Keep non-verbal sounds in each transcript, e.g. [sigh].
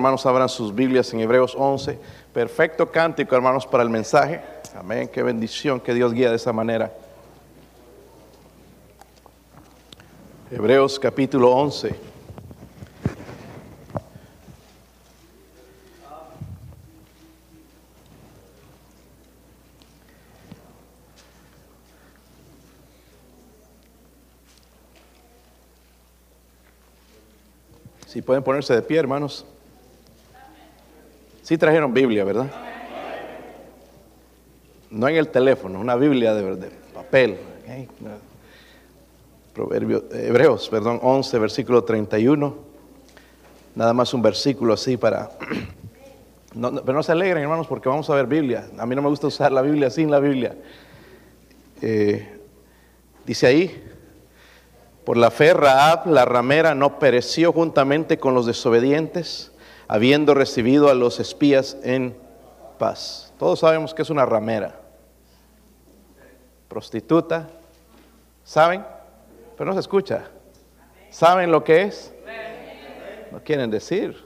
Hermanos, abran sus Biblias en Hebreos 11. Perfecto cántico, hermanos, para el mensaje. Amén. Qué bendición que Dios guía de esa manera. Hebreos capítulo 11. Si pueden ponerse de pie, hermanos. Sí trajeron Biblia, ¿verdad? No en el teléfono, una Biblia de, de papel. Okay. Proverbios, Hebreos, perdón, 11, versículo 31. Nada más un versículo así para... [clears throat] Pero no se alegren, hermanos, porque vamos a ver Biblia. A mí no me gusta usar la Biblia sin la Biblia. Eh, dice ahí, por la fe Raab, la ramera, no pereció juntamente con los desobedientes habiendo recibido a los espías en paz. Todos sabemos que es una ramera, prostituta, ¿saben? Pero no se escucha. ¿Saben lo que es? No quieren decir.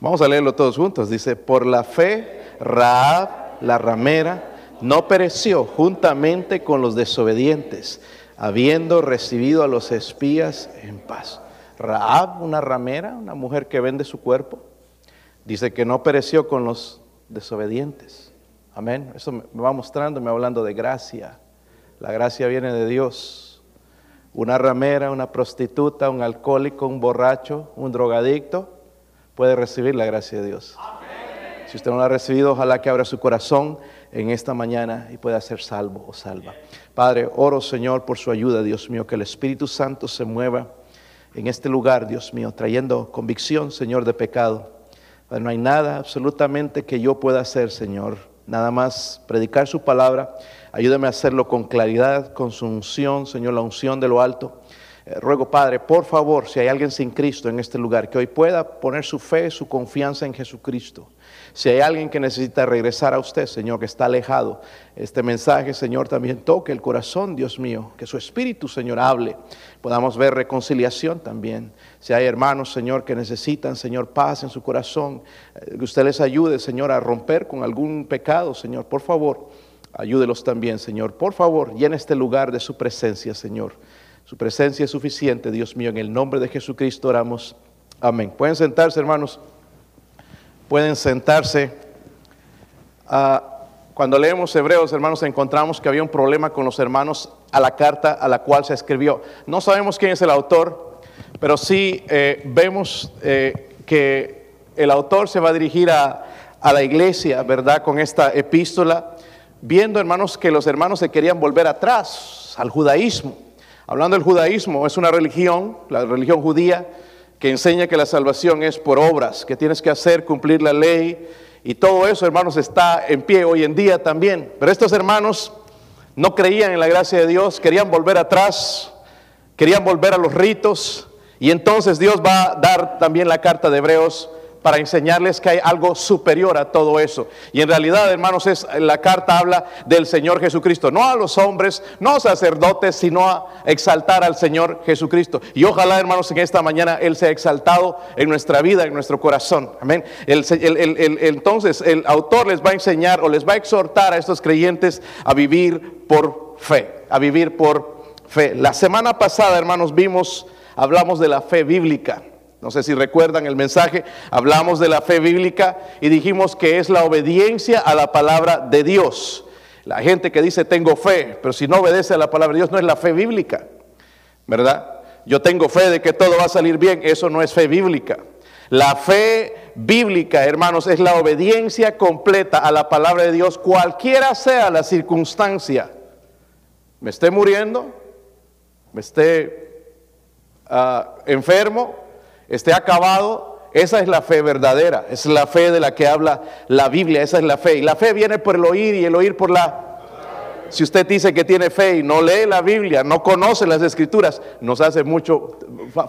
Vamos a leerlo todos juntos. Dice, por la fe, Raab, la ramera, no pereció juntamente con los desobedientes, habiendo recibido a los espías en paz. Raab, una ramera, una mujer que vende su cuerpo, dice que no pereció con los desobedientes. Amén. Eso me va mostrando, me va hablando de gracia. La gracia viene de Dios. Una ramera, una prostituta, un alcohólico, un borracho, un drogadicto, puede recibir la gracia de Dios. Si usted no la ha recibido, ojalá que abra su corazón en esta mañana y pueda ser salvo o salva. Padre, oro Señor por su ayuda, Dios mío, que el Espíritu Santo se mueva en este lugar, Dios mío, trayendo convicción, Señor, de pecado. no hay nada absolutamente que yo pueda hacer, Señor. Nada más predicar su palabra. Ayúdame a hacerlo con claridad, con su unción, Señor, la unción de lo alto. Eh, ruego, Padre, por favor, si hay alguien sin Cristo en este lugar, que hoy pueda poner su fe, su confianza en Jesucristo. Si hay alguien que necesita regresar a usted, Señor, que está alejado, este mensaje, Señor, también toque el corazón, Dios mío, que su espíritu, Señor, hable. Podamos ver reconciliación también. Si hay hermanos, Señor, que necesitan, Señor, paz en su corazón, eh, que usted les ayude, Señor, a romper con algún pecado, Señor, por favor, ayúdelos también, Señor. Por favor, llene este lugar de su presencia, Señor. Su presencia es suficiente, Dios mío. En el nombre de Jesucristo oramos. Amén. Pueden sentarse, hermanos. Pueden sentarse. Ah, cuando leemos Hebreos, hermanos, encontramos que había un problema con los hermanos a la carta a la cual se escribió. No sabemos quién es el autor, pero sí eh, vemos eh, que el autor se va a dirigir a, a la iglesia, ¿verdad? Con esta epístola, viendo, hermanos, que los hermanos se querían volver atrás al judaísmo. Hablando del judaísmo, es una religión, la religión judía, que enseña que la salvación es por obras, que tienes que hacer, cumplir la ley, y todo eso, hermanos, está en pie hoy en día también. Pero estos hermanos no creían en la gracia de Dios, querían volver atrás, querían volver a los ritos, y entonces Dios va a dar también la carta de Hebreos para enseñarles que hay algo superior a todo eso. Y en realidad, hermanos, es, la carta habla del Señor Jesucristo, no a los hombres, no a sacerdotes, sino a exaltar al Señor Jesucristo. Y ojalá, hermanos, en esta mañana Él sea exaltado en nuestra vida, en nuestro corazón. Amén. entonces, el autor les va a enseñar o les va a exhortar a estos creyentes a vivir por fe, a vivir por fe. La semana pasada, hermanos, vimos, hablamos de la fe bíblica. No sé si recuerdan el mensaje, hablamos de la fe bíblica y dijimos que es la obediencia a la palabra de Dios. La gente que dice tengo fe, pero si no obedece a la palabra de Dios no es la fe bíblica, ¿verdad? Yo tengo fe de que todo va a salir bien, eso no es fe bíblica. La fe bíblica, hermanos, es la obediencia completa a la palabra de Dios, cualquiera sea la circunstancia. Me esté muriendo, me esté uh, enfermo, esté acabado, esa es la fe verdadera, es la fe de la que habla la Biblia, esa es la fe. Y la fe viene por el oír y el oír por la... Si usted dice que tiene fe y no lee la Biblia, no conoce las escrituras, nos hace mucho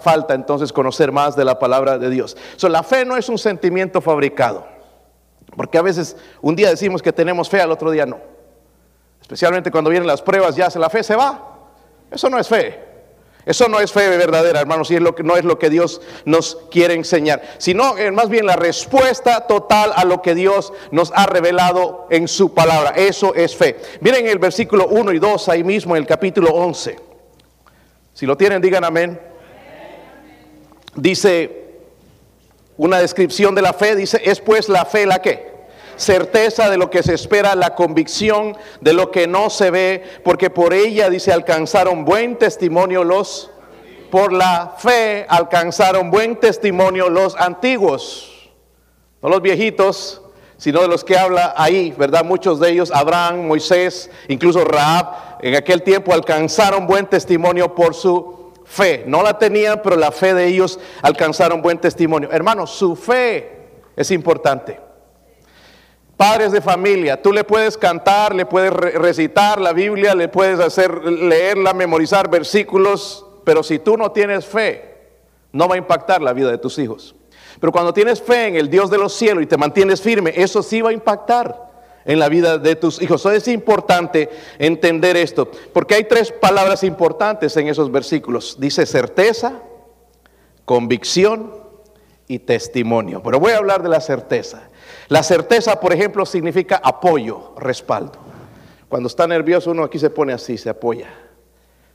falta entonces conocer más de la palabra de Dios. So, la fe no es un sentimiento fabricado, porque a veces un día decimos que tenemos fe, al otro día no. Especialmente cuando vienen las pruebas, ya se la fe se va. Eso no es fe. Eso no es fe verdadera, hermanos, y es lo que, no es lo que Dios nos quiere enseñar, sino es más bien la respuesta total a lo que Dios nos ha revelado en su palabra. Eso es fe. Miren el versículo 1 y 2 ahí mismo en el capítulo 11. Si lo tienen, digan amén. Dice una descripción de la fe, dice, es pues la fe la que certeza de lo que se espera, la convicción de lo que no se ve, porque por ella, dice, alcanzaron buen testimonio los, por la fe alcanzaron buen testimonio los antiguos, no los viejitos, sino de los que habla ahí, ¿verdad? Muchos de ellos, Abraham, Moisés, incluso Raab, en aquel tiempo alcanzaron buen testimonio por su fe. No la tenían, pero la fe de ellos alcanzaron buen testimonio. Hermanos, su fe es importante. Padres de familia, tú le puedes cantar, le puedes recitar la Biblia, le puedes hacer leerla, memorizar versículos, pero si tú no tienes fe, no va a impactar la vida de tus hijos. Pero cuando tienes fe en el Dios de los cielos y te mantienes firme, eso sí va a impactar en la vida de tus hijos. es importante entender esto, porque hay tres palabras importantes en esos versículos. Dice certeza, convicción y testimonio. Pero voy a hablar de la certeza. La certeza, por ejemplo, significa apoyo, respaldo. Cuando está nervioso uno aquí se pone así, se apoya.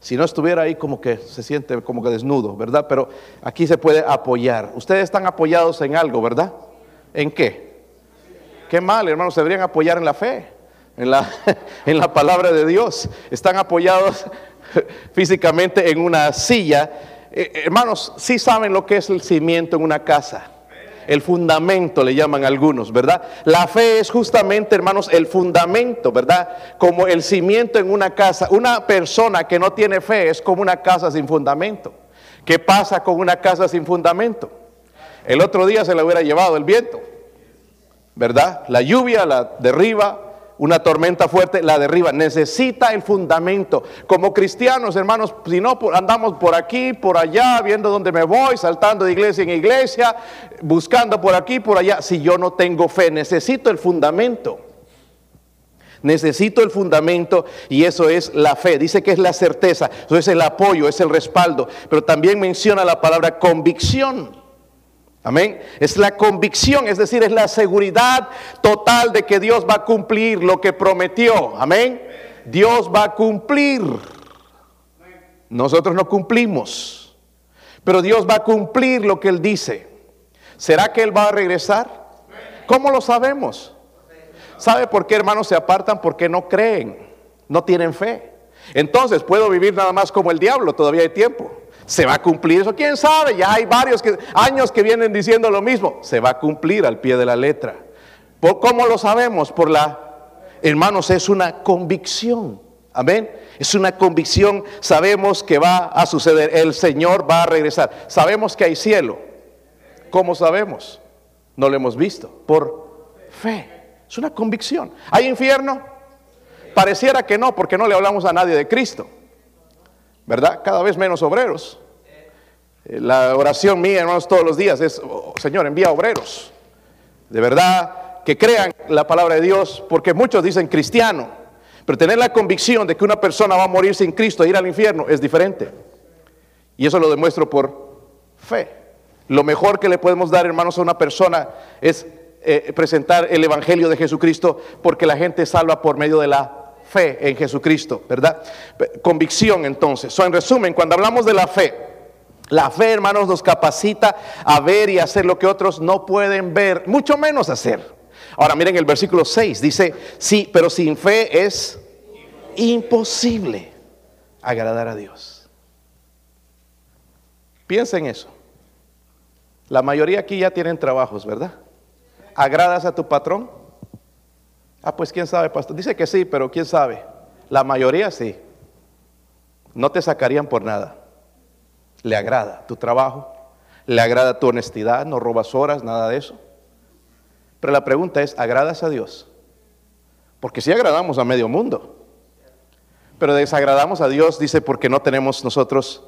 Si no estuviera ahí como que se siente como que desnudo, ¿verdad? Pero aquí se puede apoyar. Ustedes están apoyados en algo, ¿verdad? ¿En qué? Qué mal, hermanos, se deberían apoyar en la fe, en la, [laughs] en la palabra de Dios. Están apoyados [laughs] físicamente en una silla. Eh, hermanos, sí saben lo que es el cimiento en una casa el fundamento le llaman algunos, ¿verdad? La fe es justamente, hermanos, el fundamento, ¿verdad? Como el cimiento en una casa. Una persona que no tiene fe es como una casa sin fundamento. ¿Qué pasa con una casa sin fundamento? El otro día se la hubiera llevado el viento, ¿verdad? La lluvia la derriba, una tormenta fuerte la derriba. Necesita el fundamento. Como cristianos, hermanos, si no andamos por aquí, por allá, viendo dónde me voy, saltando de iglesia en iglesia, buscando por aquí, por allá. Si yo no tengo fe, necesito el fundamento. Necesito el fundamento y eso es la fe. Dice que es la certeza, eso es el apoyo, es el respaldo. Pero también menciona la palabra convicción. Amén. Es la convicción, es decir, es la seguridad total de que Dios va a cumplir lo que prometió. Amén. Dios va a cumplir. Nosotros no cumplimos, pero Dios va a cumplir lo que Él dice. ¿Será que Él va a regresar? ¿Cómo lo sabemos? ¿Sabe por qué hermanos se apartan? Porque no creen, no tienen fe. Entonces, ¿puedo vivir nada más como el diablo? Todavía hay tiempo. ¿Se va a cumplir eso? ¿Quién sabe? Ya hay varios años que vienen diciendo lo mismo. Se va a cumplir al pie de la letra. ¿Cómo lo sabemos? Por la, hermanos, es una convicción. Amén. Es una convicción. Sabemos que va a suceder. El Señor va a regresar. Sabemos que hay cielo. ¿Cómo sabemos? No lo hemos visto. Por fe. Es una convicción. ¿Hay infierno? Pareciera que no, porque no le hablamos a nadie de Cristo. ¿Verdad? Cada vez menos obreros. Eh, la oración mía, hermanos, todos los días es, oh, Señor, envía obreros. De verdad, que crean la palabra de Dios, porque muchos dicen cristiano, pero tener la convicción de que una persona va a morir sin Cristo e ir al infierno es diferente. Y eso lo demuestro por fe. Lo mejor que le podemos dar, hermanos, a una persona es eh, presentar el Evangelio de Jesucristo, porque la gente salva por medio de la fe en Jesucristo, ¿verdad? Convicción entonces. So, en resumen, cuando hablamos de la fe, la fe, hermanos, nos capacita a ver y hacer lo que otros no pueden ver, mucho menos hacer. Ahora miren el versículo 6, dice, sí, pero sin fe es imposible agradar a Dios. Piensa en eso. La mayoría aquí ya tienen trabajos, ¿verdad? ¿Agradas a tu patrón? Ah, pues quién sabe, pastor. Dice que sí, pero quién sabe. La mayoría sí. No te sacarían por nada. Le agrada tu trabajo, le agrada tu honestidad, no robas horas, nada de eso. Pero la pregunta es, ¿agradas a Dios? Porque si agradamos a medio mundo. Pero desagradamos a Dios, dice, porque no tenemos nosotros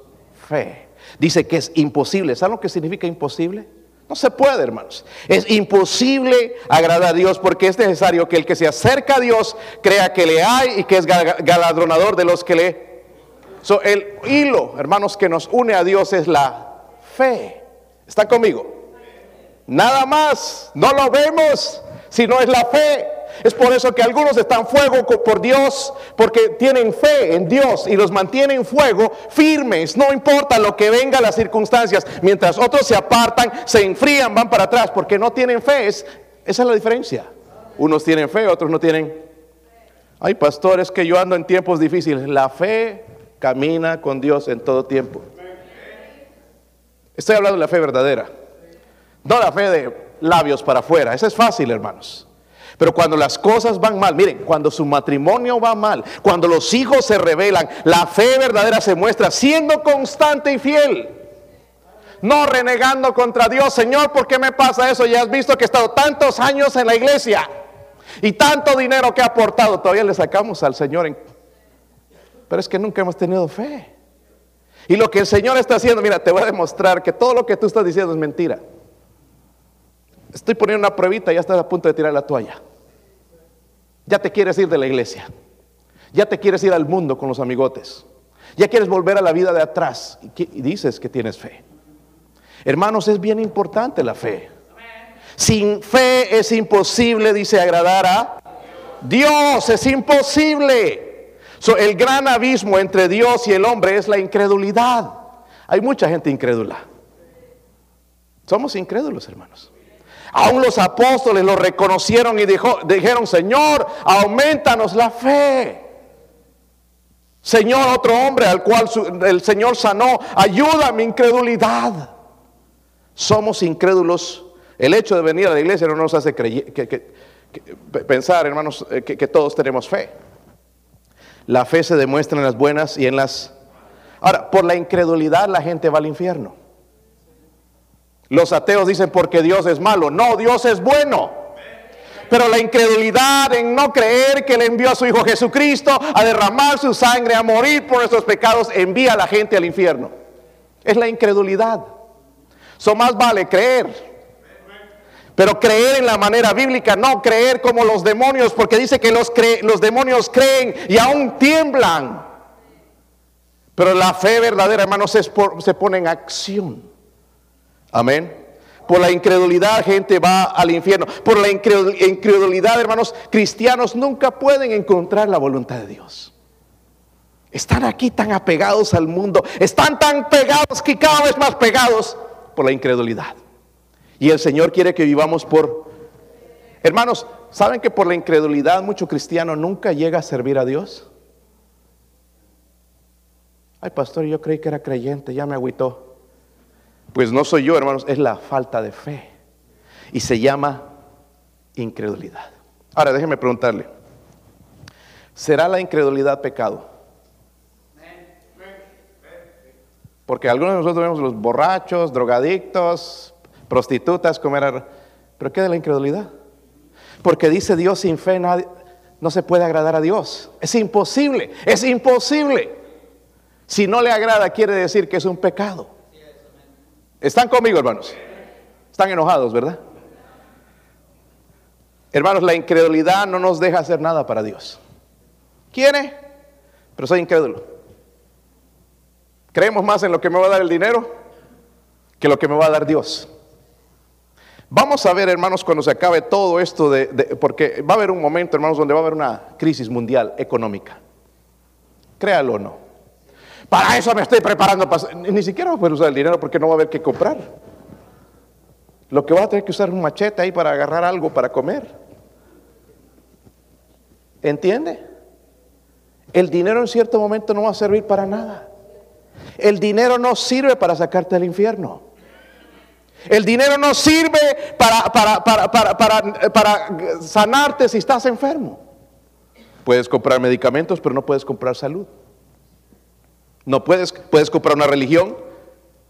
fe. Dice que es imposible. ¿Saben lo que significa imposible? No se puede, hermanos. Es imposible agradar a Dios porque es necesario que el que se acerca a Dios crea que le hay y que es galardonador de los que le So, el hilo, hermanos, que nos une a Dios es la fe. ¿Están conmigo? Nada más, no lo vemos, sino es la fe. Es por eso que algunos están fuego por Dios, porque tienen fe en Dios y los mantienen fuego firmes, no importa lo que venga las circunstancias, mientras otros se apartan, se enfrían, van para atrás, porque no tienen fe. esa es la diferencia. Unos tienen fe, otros no tienen. Hay pastores que yo ando en tiempos difíciles. La fe camina con Dios en todo tiempo. Estoy hablando de la fe verdadera, no la fe de labios para afuera. Esa es fácil, hermanos. Pero cuando las cosas van mal, miren, cuando su matrimonio va mal, cuando los hijos se rebelan, la fe verdadera se muestra siendo constante y fiel. No renegando contra Dios, Señor, ¿por qué me pasa eso? Ya has visto que he estado tantos años en la iglesia y tanto dinero que he aportado, todavía le sacamos al Señor. Pero es que nunca hemos tenido fe. Y lo que el Señor está haciendo, mira, te voy a demostrar que todo lo que tú estás diciendo es mentira. Estoy poniendo una pruebita y ya estás a punto de tirar la toalla. Ya te quieres ir de la iglesia. Ya te quieres ir al mundo con los amigotes. Ya quieres volver a la vida de atrás y, dices que tienes fe. Hermanos, es bien importante la fe. Sin fe es imposible, dice, agradar a Dios. Es imposible. el gran abismo entre Dios y el hombre es la incredulidad. Hay mucha gente incrédula. Somos incrédulos, hermanos. Aún los apóstoles lo reconocieron y dijeron, Señor, aumentanos la fe. Señor, otro hombre al cual el Señor sanó, ayuda a mi incredulidad. Somos incrédulos. El hecho de venir a la iglesia no nos hace pensar, hermanos, eh, que todos tenemos fe. La fe se demuestra en las buenas y en las... Ahora, por la incredulidad la gente va al infierno. Los ateos dicen porque Dios es malo. No, Dios es bueno. Pero la incredulidad en no creer que le envió a su Hijo Jesucristo a derramar su sangre, a morir por nuestros pecados, envía a la gente al infierno. Es la incredulidad. So más vale creer. Pero creer en la manera bíblica, no creer como los demonios, porque dice que los, los demonios creen y aún tiemblan. Pero la fe verdadera, hermanos, se pone en acción. Amén. Por la incredulidad gente va al infierno. Por la incredulidad, hermanos, cristianos nunca pueden encontrar la voluntad de Dios. Están aquí tan apegados al mundo. Están tan pegados que cada vez más pegados por la incredulidad. Y el Señor quiere que vivamos por... Hermanos, ¿saben que por la incredulidad mucho cristiano nunca llega a servir a Dios? Ay, pastor, yo creí que era creyente, ya me agüitó. Pues no soy yo, hermanos, es la falta de fe. Y se llama incredulidad. Ahora, déjeme preguntarle, ¿será la incredulidad pecado? Porque algunos de nosotros vemos los borrachos, drogadictos, prostitutas, comer... ¿Pero qué de la incredulidad? Porque dice Dios sin fe nadie, no se puede agradar a Dios. Es imposible, es imposible. Si no le agrada quiere decir que es un pecado. ¿Están conmigo, hermanos? Están enojados, ¿verdad? Hermanos, la incredulidad no nos deja hacer nada para Dios. ¿Quiere? Pero soy incrédulo. Creemos más en lo que me va a dar el dinero que lo que me va a dar Dios. Vamos a ver, hermanos, cuando se acabe todo esto de, porque va a haber un momento, hermanos, donde va a haber una crisis mundial económica. Créalo o no. Para eso me estoy preparando. Ni siquiera voy a poder usar el dinero porque no va a haber que comprar. Lo que va a tener que usar es un machete ahí para agarrar algo para comer. ¿Entiende? El dinero en cierto momento no va a servir para nada. El dinero no sirve para sacarte del infierno. El dinero no sirve para, para, para, para, sanarte si estás enfermo. Puedes comprar medicamentos, pero no puedes comprar salud. No puedes, puedes comprar una religión,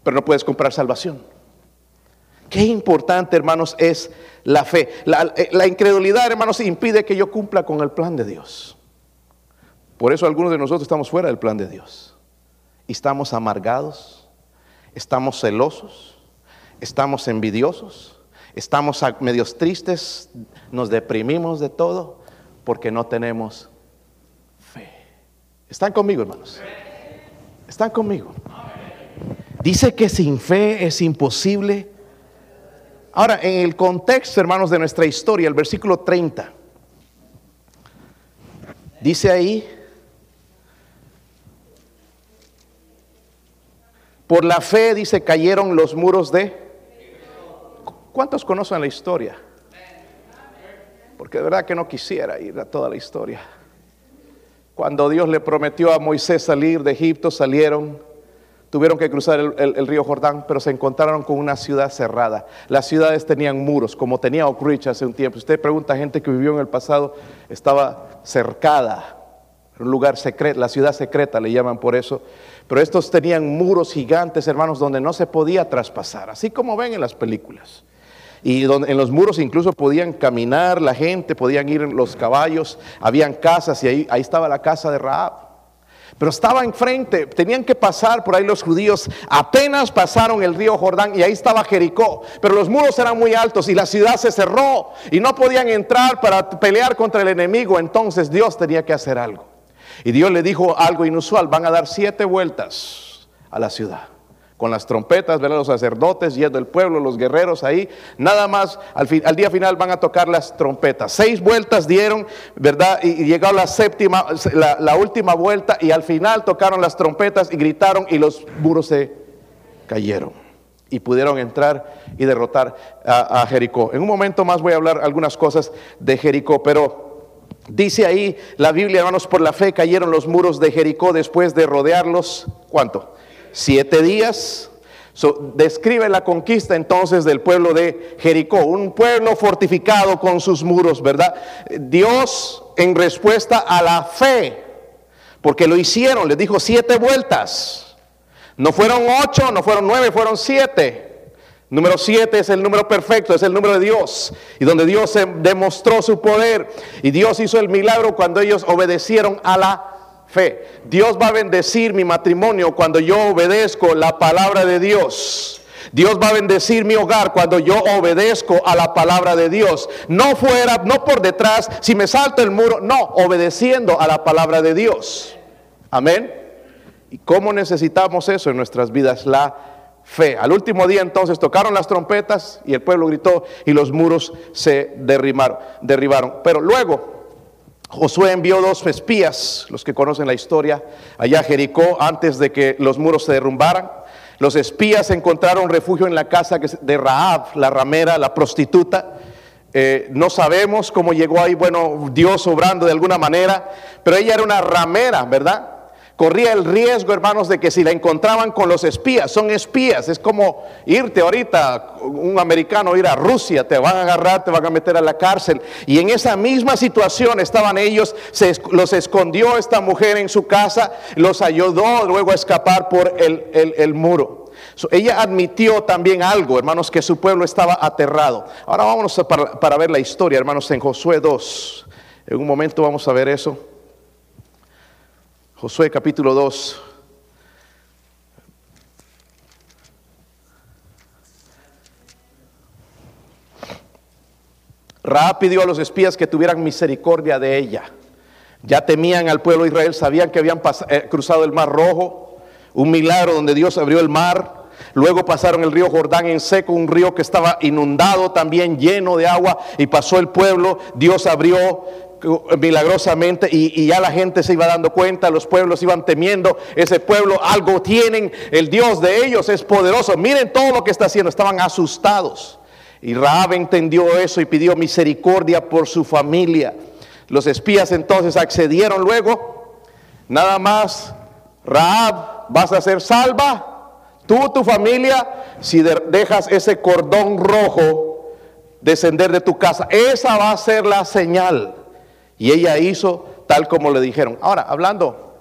pero no puedes comprar salvación. Qué importante, hermanos, es la fe. La, la, incredulidad, hermanos, impide que yo cumpla con el plan de Dios. Por eso algunos de nosotros estamos fuera del plan de Dios. Y estamos amargados, estamos celosos, estamos envidiosos, estamos medios tristes, nos deprimimos de todo porque no tenemos fe. ¿Están conmigo, hermanos? ¿Están conmigo? Dice que sin fe es imposible. Ahora, en el contexto, hermanos, de nuestra historia, el versículo 30, dice ahí, por la fe, dice, cayeron los muros de... ¿Cuántos conocen la historia? Porque de verdad que no quisiera ir a toda la historia. Cuando Dios le prometió a Moisés salir de Egipto, salieron, tuvieron que cruzar el, río Jordán, pero se encontraron con una ciudad cerrada. Las ciudades tenían muros, como tenía Oak hace un tiempo. Usted pregunta a gente que vivió en el pasado, estaba cercada, un lugar secreto, la ciudad secreta le llaman por eso. Pero estos tenían muros gigantes, hermanos, donde no se podía traspasar, así como ven en las películas y en los muros incluso podían caminar la gente, podían ir los caballos, habían casas y ahí, ahí estaba la casa de Raab. Pero estaba enfrente, tenían que pasar por ahí los judíos, apenas pasaron el río Jordán y ahí estaba Jericó, pero los muros eran muy altos y la ciudad se cerró y no podían entrar para pelear contra el enemigo, entonces Dios tenía que hacer algo. Y Dios le dijo algo inusual, van a dar siete vueltas a la ciudad con las trompetas, ¿verdad? los sacerdotes yendo el pueblo, los guerreros ahí, nada más al, día final van a tocar las trompetas. Seis vueltas dieron, ¿verdad? Y, llegó la séptima, la, última vuelta y al final tocaron las trompetas y gritaron y los muros se cayeron y pudieron entrar y derrotar a, a Jericó. En un momento más voy a hablar algunas cosas de Jericó, pero... Dice ahí la Biblia, hermanos, por la fe cayeron los muros de Jericó después de rodearlos. ¿Cuánto? Siete días. describe la conquista entonces del pueblo de Jericó, un pueblo fortificado con sus muros, ¿verdad? Dios en respuesta a la fe, porque lo hicieron, les dijo siete vueltas. No fueron ocho, no fueron nueve, fueron siete. Número siete es el número perfecto, es el número de Dios. Y donde Dios demostró su poder. Y Dios hizo el milagro cuando ellos obedecieron a la fe. Dios va a bendecir mi matrimonio cuando yo obedezco la palabra de Dios. Dios va a bendecir mi hogar cuando yo obedezco a la palabra de Dios. No fuera, no por detrás, si me salto el muro, no, obedeciendo a la palabra de Dios. Amén. ¿Y cómo necesitamos eso en nuestras vidas? La fe. Al último día entonces tocaron las trompetas y el pueblo gritó y los muros se derribaron. derribaron. Pero luego Josué envió dos espías, los que conocen la historia, allá a Jericó antes de que los muros se derrumbaran. Los espías encontraron refugio en la casa de Raab, la ramera, la prostituta. Eh, no sabemos cómo llegó ahí, bueno, Dios obrando de alguna manera, pero ella era una ramera, ¿verdad? Corría el riesgo, hermanos, de que si la encontraban con los espías, son espías, es como irte ahorita, un americano ir a Rusia, te van a agarrar, te van a meter a la cárcel. Y en esa misma situación estaban ellos, se, los escondió esta mujer en su casa, los ayudó luego a escapar por el, muro. ella admitió también algo, hermanos, que su pueblo estaba aterrado. Ahora vamos para, para ver la historia, hermanos, en Josué 2. En un momento vamos a ver eso. Josué capítulo 2. Raab pidió a los espías que tuvieran misericordia de ella. Ya temían al pueblo de Israel, sabían que habían eh, cruzado el mar rojo, un milagro donde Dios abrió el mar. Luego pasaron el río Jordán en seco, un río que estaba inundado también, lleno de agua, y pasó el pueblo. Dios abrió milagrosamente y, ya la gente se iba dando cuenta, los pueblos iban temiendo, ese pueblo algo tienen, el Dios de ellos es poderoso, miren todo lo que está haciendo, estaban asustados. Y Raab entendió eso y pidió misericordia por su familia. Los espías entonces accedieron luego, nada más, Raab, vas a ser salva, tú, tu familia, si dejas ese cordón rojo descender de tu casa. Esa va a ser la señal. Y ella hizo tal como le dijeron. Ahora, hablando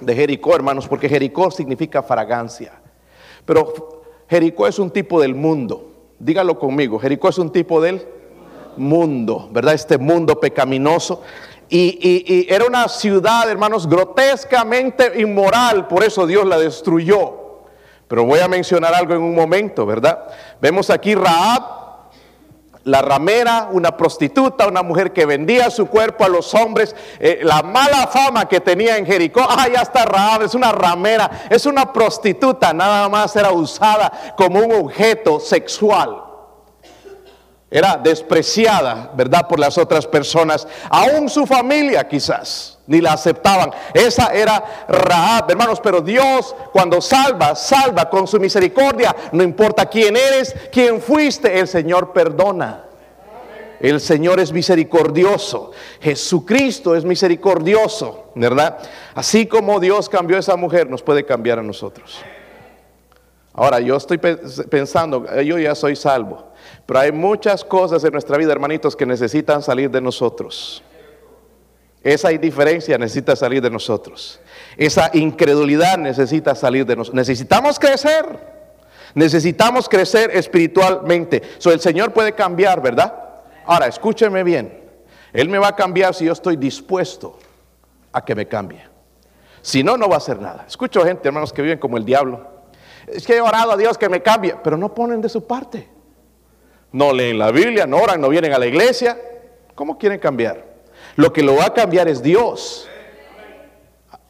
de Jericó, hermanos, porque Jericó significa fragancia. Pero Jericó es un tipo del mundo. Dígalo conmigo, Jericó es un tipo del mundo, ¿verdad? Este mundo pecaminoso. Y, era una ciudad, hermanos, grotescamente inmoral, por eso Dios la destruyó. Pero voy a mencionar algo en un momento, ¿verdad? Vemos aquí Raab, la ramera, una prostituta, una mujer que vendía su cuerpo a los hombres, eh, la mala fama que tenía en Jericó, ah, ya está es una ramera, es una prostituta, nada más era usada como un objeto sexual. Era despreciada, ¿verdad?, por las otras personas, aún su familia quizás, ni la aceptaban. Esa era Rahab, hermanos, pero Dios cuando salva, salva con su misericordia, no importa quién eres, quién fuiste, el Señor perdona. El Señor es misericordioso. Jesucristo es misericordioso, ¿verdad? Así como Dios cambió a esa mujer, nos puede cambiar a nosotros. Ahora, yo estoy pensando, yo ya soy salvo. Pero hay muchas cosas en nuestra vida, hermanitos, que necesitan salir de nosotros. Esa indiferencia necesita salir de nosotros. Esa incredulidad necesita salir de nosotros. Necesitamos crecer. Necesitamos crecer espiritualmente. So, el Señor puede cambiar, ¿verdad? Ahora, escúcheme bien. Él me va a cambiar si yo estoy dispuesto a que me cambie. Si no, no va a hacer nada. Escucho gente, hermanos, que viven como el diablo. Es que he orado a Dios que me cambie, pero no ponen de su parte no leen la Biblia, no oran, no vienen a la iglesia. ¿Cómo quieren cambiar? Lo que lo va a cambiar es Dios.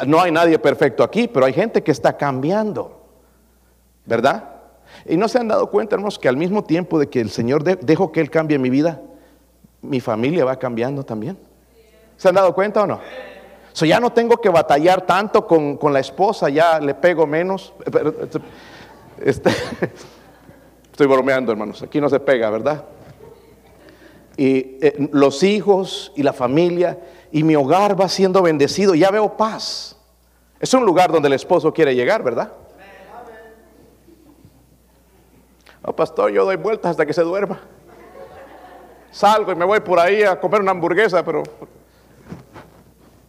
No hay nadie perfecto aquí, pero hay gente que está cambiando. ¿Verdad? Y no se han dado cuenta, hermanos, que al mismo tiempo de que el Señor dejó que Él cambie mi vida, mi familia va cambiando también. ¿Se han dado cuenta o no? So, ya no tengo que batallar tanto con, con la esposa, ya le pego menos. [laughs] Este, Estoy bromeando, hermanos. Aquí no se pega, ¿verdad? Y eh, los hijos y la familia y mi hogar va siendo bendecido. Ya veo paz. Es un lugar donde el esposo quiere llegar, ¿verdad? No, pastor, yo doy vueltas hasta que se duerma. Salgo y me voy por ahí a comer una hamburguesa, pero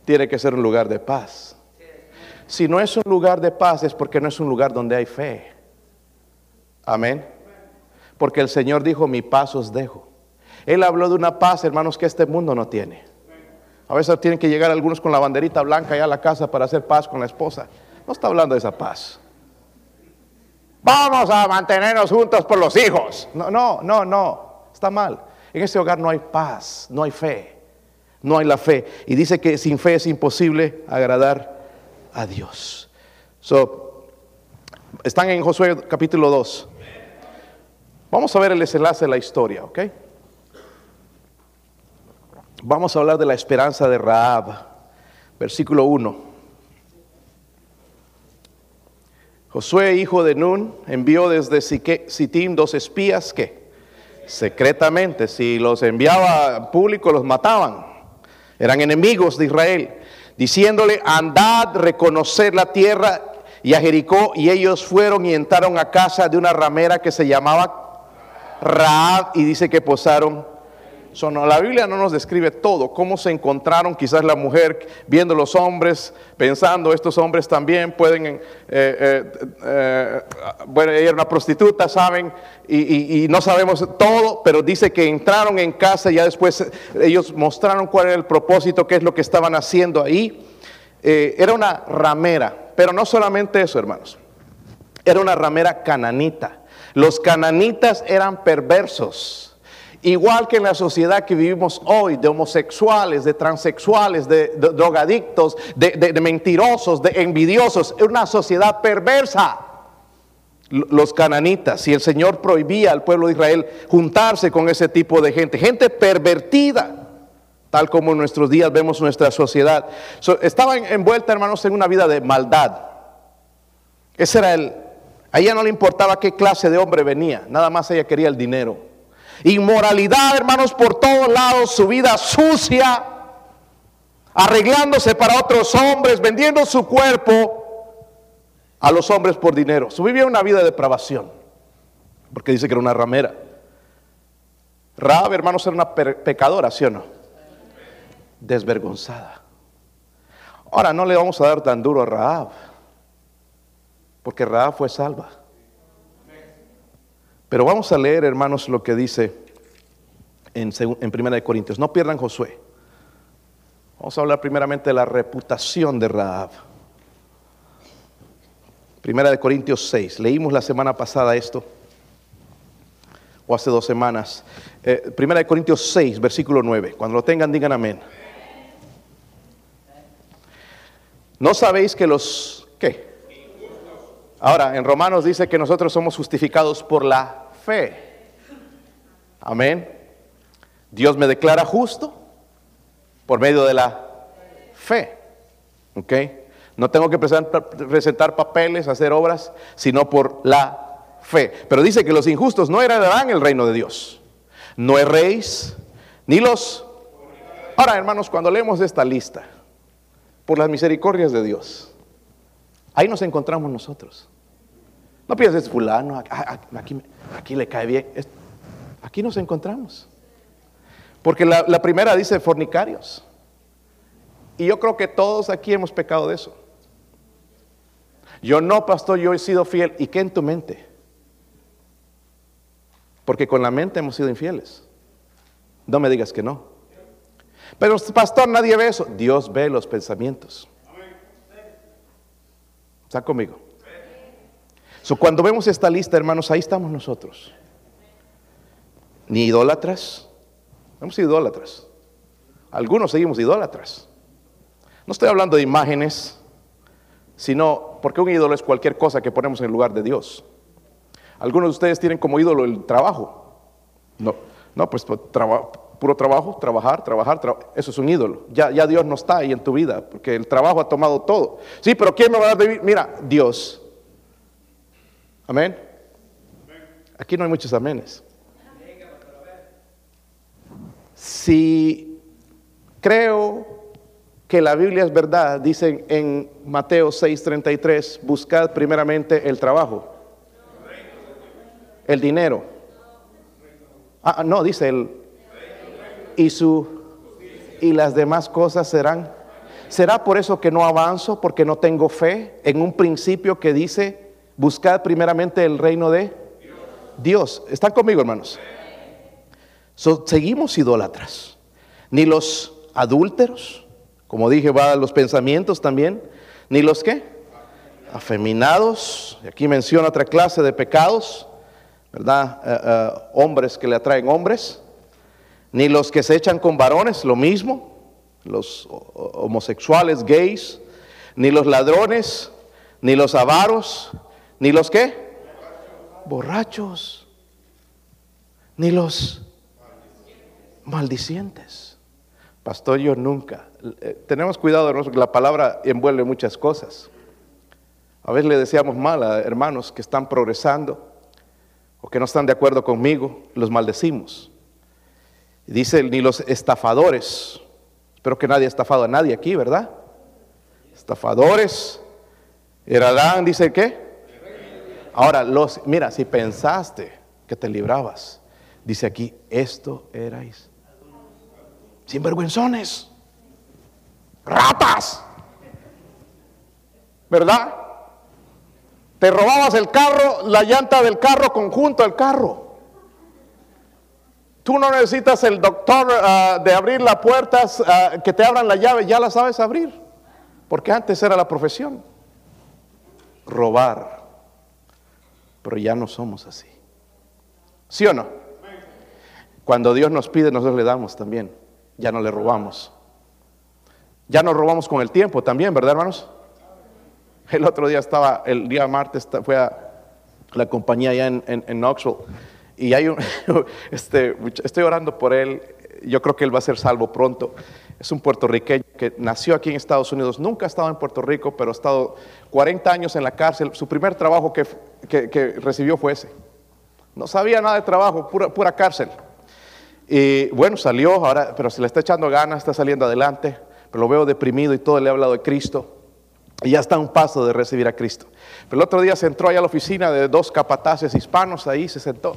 tiene que ser un lugar de paz. Si no es un lugar de paz es porque no es un lugar donde hay fe. Amén. Porque el Señor dijo, mi paz os dejo. Él habló de una paz, hermanos, que este mundo no tiene. A veces tienen que llegar algunos con la banderita blanca allá a la casa para hacer paz con la esposa. No está hablando de esa paz. Vamos a mantenernos juntos por los hijos. No, no, no, no. Está mal. En ese hogar no hay paz, no hay fe. No hay la fe. Y dice que sin fe es imposible agradar a Dios. So, están en Josué capítulo 2. Vamos a ver el desenlace de la historia, ¿ok? Vamos a hablar de la esperanza de Raab, versículo 1. Josué, hijo de Nun, envió desde Sittim dos espías que secretamente, si los enviaba público, los mataban. Eran enemigos de Israel, diciéndole, andad, reconocer la tierra y a Jericó. Y ellos fueron y entraron a casa de una ramera que se llamaba Raab y dice que posaron. la Biblia no nos describe todo, cómo se encontraron quizás la mujer viendo los hombres, pensando, estos hombres también pueden, eh, eh, eh, bueno, ella era una prostituta, saben, y, no sabemos todo, pero dice que entraron en casa y ya después ellos mostraron cuál era el propósito, qué es lo que estaban haciendo ahí. era una ramera, pero no solamente eso, hermanos, era una ramera cananita. Los cananitas eran perversos. Igual que en la sociedad que vivimos hoy, de homosexuales, de transexuales, de, drogadictos, de, mentirosos, de envidiosos, es una sociedad perversa. Los cananitas, y el Señor prohibía al pueblo de Israel juntarse con ese tipo de gente, gente pervertida, tal como en nuestros días vemos nuestra sociedad. estaban envueltas, hermanos, en una vida de maldad. Ese era el, a ella no le importaba qué clase de hombre venía, nada más ella quería el dinero. Inmoralidad, hermanos, por todos lados, su vida sucia, arreglándose para otros hombres, vendiendo su cuerpo a los hombres por dinero. Su vivía una vida de depravación, porque dice que era una ramera. Raab, hermanos, era una pecadora, ¿sí o no? Desvergonzada. Ahora no le vamos a dar tan duro a Raab porque Raab fue salva. Pero vamos a leer, hermanos, lo que dice en, en Primera de Corintios. No pierdan Josué. Vamos a hablar primeramente de la reputación de Raab. Primera de Corintios 6. Leímos la semana pasada esto. o hace dos semanas. Eh, primera de Corintios 6, versículo 9. Cuando lo tengan, digan amén. ¿No sabéis que los... ¿Qué? Ahora, en Romanos dice que nosotros somos justificados por la fe. Amén. Dios me declara justo por medio de la fe. ¿Ok? No tengo que presentar, papeles, hacer obras, sino por la fe. Pero dice que los injustos no heredarán el reino de Dios. No erréis, ni los... Ahora, hermanos, cuando leemos esta lista, por las misericordias de Dios, ahí nos encontramos nosotros. No pienses, fulano, aquí, le cae bien. Aquí nos encontramos. Porque la, la primera dice fornicarios. Y yo creo que todos aquí hemos pecado de eso. Yo no, pastor, yo he sido fiel. ¿Y qué en tu mente? Porque con la mente hemos sido infieles. No me digas que no. Pero, pastor, nadie ve eso. Dios ve los pensamientos. ¿Está conmigo? Cuando vemos esta lista, hermanos, ahí estamos nosotros. Ni idólatras. Hemos sido idólatras. Algunos seguimos idólatras. No estoy hablando de imágenes, sino porque un ídolo es cualquier cosa que ponemos en lugar de Dios. Algunos de ustedes tienen como ídolo el trabajo. No, no, pues, pues puro trabajo, trabajar, trabajar, eso es un ídolo. Ya, ya Dios no está ahí en tu vida, porque el trabajo ha tomado todo. Sí, pero ¿quién me va a dar vivir? Mira, Dios. Amén. Aquí no hay muchos amenes. Si creo que la Biblia es verdad, dicen en Mateo 6:33, buscad primeramente el trabajo, el dinero. Ah, no, dice el y su y las demás cosas serán. ¿Será por eso que no avanzo porque no tengo fe en un principio que dice buscad primeramente el reino de Dios? ¿Están conmigo, hermanos? seguimos idólatras. Ni los adúlteros, como dije, va a los pensamientos también. Ni los que afeminados. Aquí menciona otra clase de pecados, ¿verdad? Eh, eh, hombres que le atraen hombres. Ni los que se echan con varones, lo mismo. Los homosexuales, gays. Ni los ladrones, ni los avaros, ni los que borrachos, ni los maldicientes. Pastor, yo nunca. Eh, tenemos cuidado, porque la palabra envuelve muchas cosas. A veces le decíamos mal a hermanos que están progresando o que no están de acuerdo conmigo, los maldecimos. Dice, ni los estafadores. Espero que nadie ha estafado a nadie aquí, ¿verdad? Estafadores. Heredán, dice qué. Ahora, los, mira, si pensaste que te librabas, dice aquí, esto erais sinvergüenzones, ratas, ¿verdad? Te robabas el carro, la llanta del carro conjunto al carro. Tú no necesitas el doctor ah, de abrir las puertas, ah, que te abran la llave, ya la sabes abrir. Porque antes era la profesión. Robar. Pero ya no somos así. ¿Sí o no? Cuando Dios nos pide, nosotros le damos también ya no le robamos. Ya nos robamos con el tiempo también, ¿verdad, hermanos? El otro día estaba, el día martes fue a la compañía allá en, en, Knoxville y hay un, [laughs] este, estoy orando por él, yo creo que él va a ser salvo pronto. Es un puertorriqueño que nació aquí en Estados Unidos, nunca ha estado en Puerto Rico, pero ha estado 40 años en la cárcel. Su primer trabajo que, que, recibió fue ese. No sabía nada de trabajo, pura, pura cárcel. Y bueno, salió, ahora, pero se le está echando ganas, está saliendo adelante, pero lo veo deprimido y todo le ha hablado de Cristo. Y ya está a un paso de recibir a Cristo. Pero el otro día se entró allá a la oficina de dos capataces hispanos, ahí se sentó.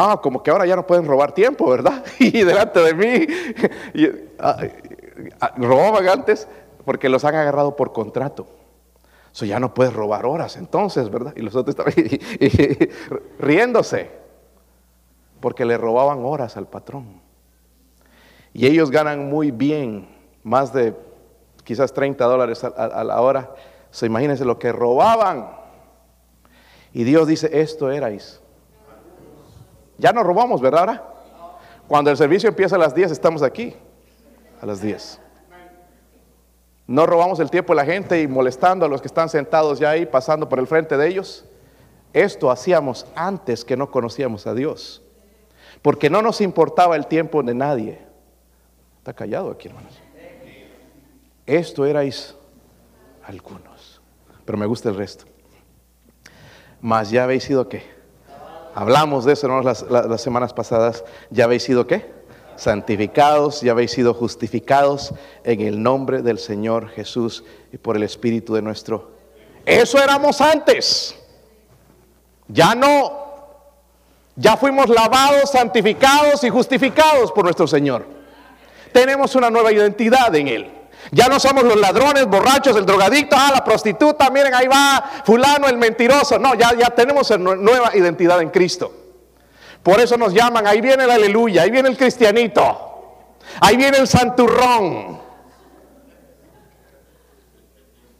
Ah, como que ahora ya no pueden robar tiempo, ¿verdad? [laughs] Y delante de mí, ah, ah, robaban antes porque los han agarrado por contrato. Eso ya no puedes robar horas entonces, ¿verdad? Y los otros estaban [laughs] riéndose porque le robaban horas al patrón. Y ellos ganan muy bien, más de quizás 30 dólares a, la hora. Se imagínense lo que robaban. Y Dios dice, esto erais. Ya no robamos, ¿verdad? Ahora? Cuando el servicio empieza a las 10, estamos aquí. A las 10. No robamos el tiempo de la gente y molestando a los que están sentados ya ahí, pasando por el frente de ellos. Esto hacíamos antes que no conocíamos a Dios. Porque no nos importaba el tiempo de nadie. Está callado aquí, hermanos. Esto erais algunos. Pero me gusta el resto. Mas ya habéis sido qué? Hablamos de eso las, semanas pasadas. Ya habéis sido qué? santificados, ya habéis sido justificados en el nombre del Señor Jesús y por el Espíritu de nuestro. Eso éramos antes. Ya no. Ya fuimos lavados, santificados y justificados por nuestro Señor. Tenemos una nueva identidad en Él. Ya no somos los ladrones, borrachos, el drogadicto, ah, la prostituta, miren, ahí va fulano, el mentiroso. No, ya, ya tenemos nueva identidad en Cristo. Por eso nos llaman, ahí viene el aleluya, ahí viene el cristianito, ahí viene el santurrón.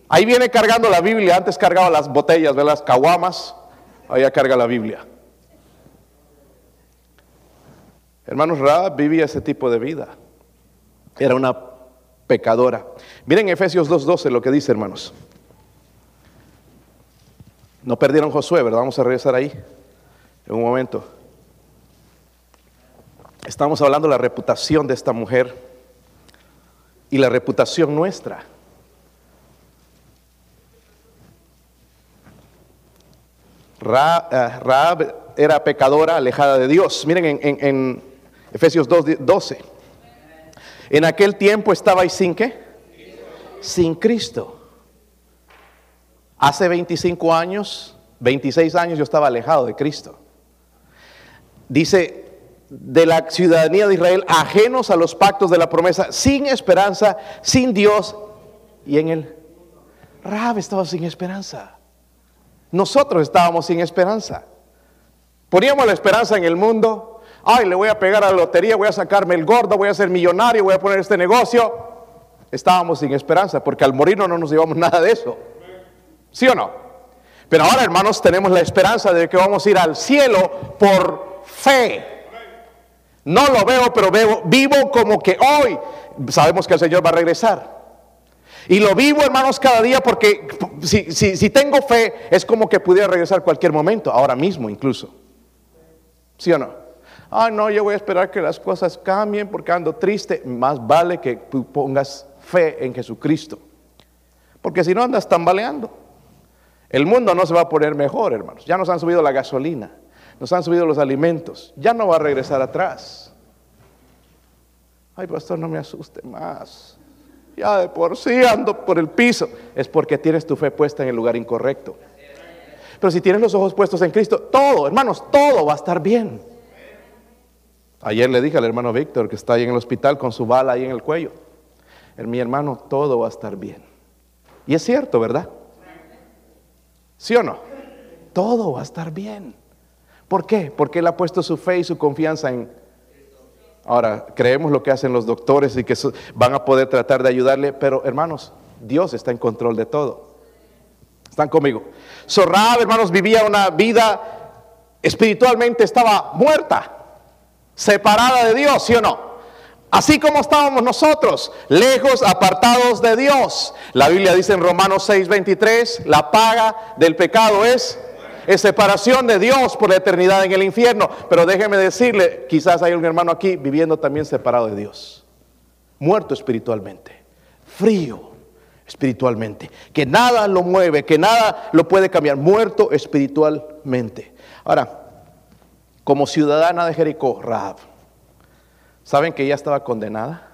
Ahí viene cargando la Biblia, antes cargaba las botellas de las caguamas, allá carga la Biblia. Hermanos, Ra vivía ese tipo de vida. Era una pecadora. Miren Efesios 2.12 lo que dice, hermanos. No perdieron Josué, ¿verdad? Vamos a regresar ahí en un momento. Estamos hablando de la reputación de esta mujer y la reputación nuestra. Eh, Raab era pecadora, alejada de Dios. Miren en, Efesios 2, 12. En aquel tiempo estabais sin qué? Sin Cristo. Hace 25 años, 26 años yo estaba alejado de Cristo. Dice, de la ciudadanía de Israel, ajenos a los pactos de la promesa, sin esperanza, sin Dios y en el Rab estaba sin esperanza. Nosotros estábamos sin esperanza. Poníamos la esperanza en el mundo. Ay, le voy a pegar a la lotería, voy a sacarme el gordo, voy a ser millonario, voy a poner este negocio. Estábamos sin esperanza porque al morir no nos llevamos nada de eso. ¿Sí o no? Pero ahora, hermanos, tenemos la esperanza de que vamos a ir al cielo por fe. No lo veo, pero veo, vivo como que hoy sabemos que el Señor va a regresar. Y lo vivo, hermanos, cada día porque si, si, tengo fe es como que pudiera regresar cualquier momento, ahora mismo incluso. ¿Sí o no? Ay, no, yo voy a esperar que las cosas cambien porque ando triste. Más vale que pongas fe en Jesucristo. Porque si no andas tambaleando. El mundo no se va a poner mejor, hermanos. Ya nos han subido la gasolina nos han subido los alimentos, ya no va a regresar atrás. Ay, pastor, no me asuste más. Ya de por sí ando por el piso. Es porque tienes tu fe puesta en el lugar incorrecto. Pero si tienes los ojos puestos en Cristo, todo, hermanos, todo va a estar bien. Ayer le dije al hermano Víctor que está ahí en el hospital con su bala ahí en el cuello. mi hermano, todo va a estar bien. Y es cierto, ¿verdad? ¿Sí o no? Todo va a estar bien. ¿Por qué? Porque él ha puesto su fe y su confianza en... Ahora, creemos lo que hacen los doctores y que van a poder tratar de ayudarle, pero hermanos, Dios está en control de todo. ¿Están conmigo? Zorrab, hermanos, vivía una vida espiritualmente, estaba muerta, separada de Dios, ¿sí o no? Así como estábamos nosotros, lejos, apartados de Dios. La Biblia dice en Romanos 6:23, la paga del pecado es es separación de Dios por la eternidad en el infierno. Pero déjeme decirle, quizás hay un hermano aquí viviendo también separado de Dios, muerto espiritualmente, frío espiritualmente, que nada lo mueve, que nada lo puede cambiar, muerto espiritualmente. Ahora, como ciudadana de Jericó, Rahab, ¿saben que ella estaba condenada?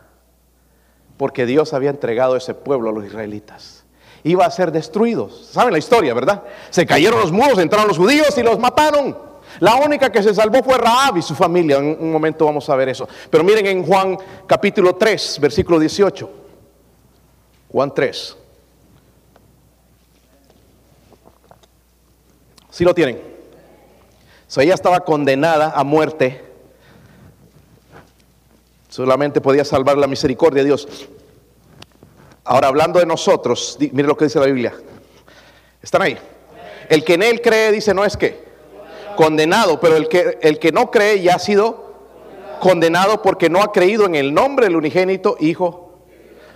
Porque Dios había entregado ese pueblo a los israelitas iba a ser destruido. ¿Saben la historia, verdad? Se cayeron los muros, entraron los judíos y los mataron. La única que se salvó fue Raab y su familia. En un momento vamos a ver eso. Pero miren en Juan capítulo 3, versículo 18. Juan 3. Si ¿Sí lo tienen. So, ella estaba condenada a muerte. Solamente podía salvar la misericordia de Dios. Ahora, hablando de nosotros, mire lo que dice la Biblia. ¿Están ahí? El que en él cree dice, no es que. condenado, pero el que, el que no cree ya ha sido condenado porque no ha creído en el nombre del unigénito Hijo.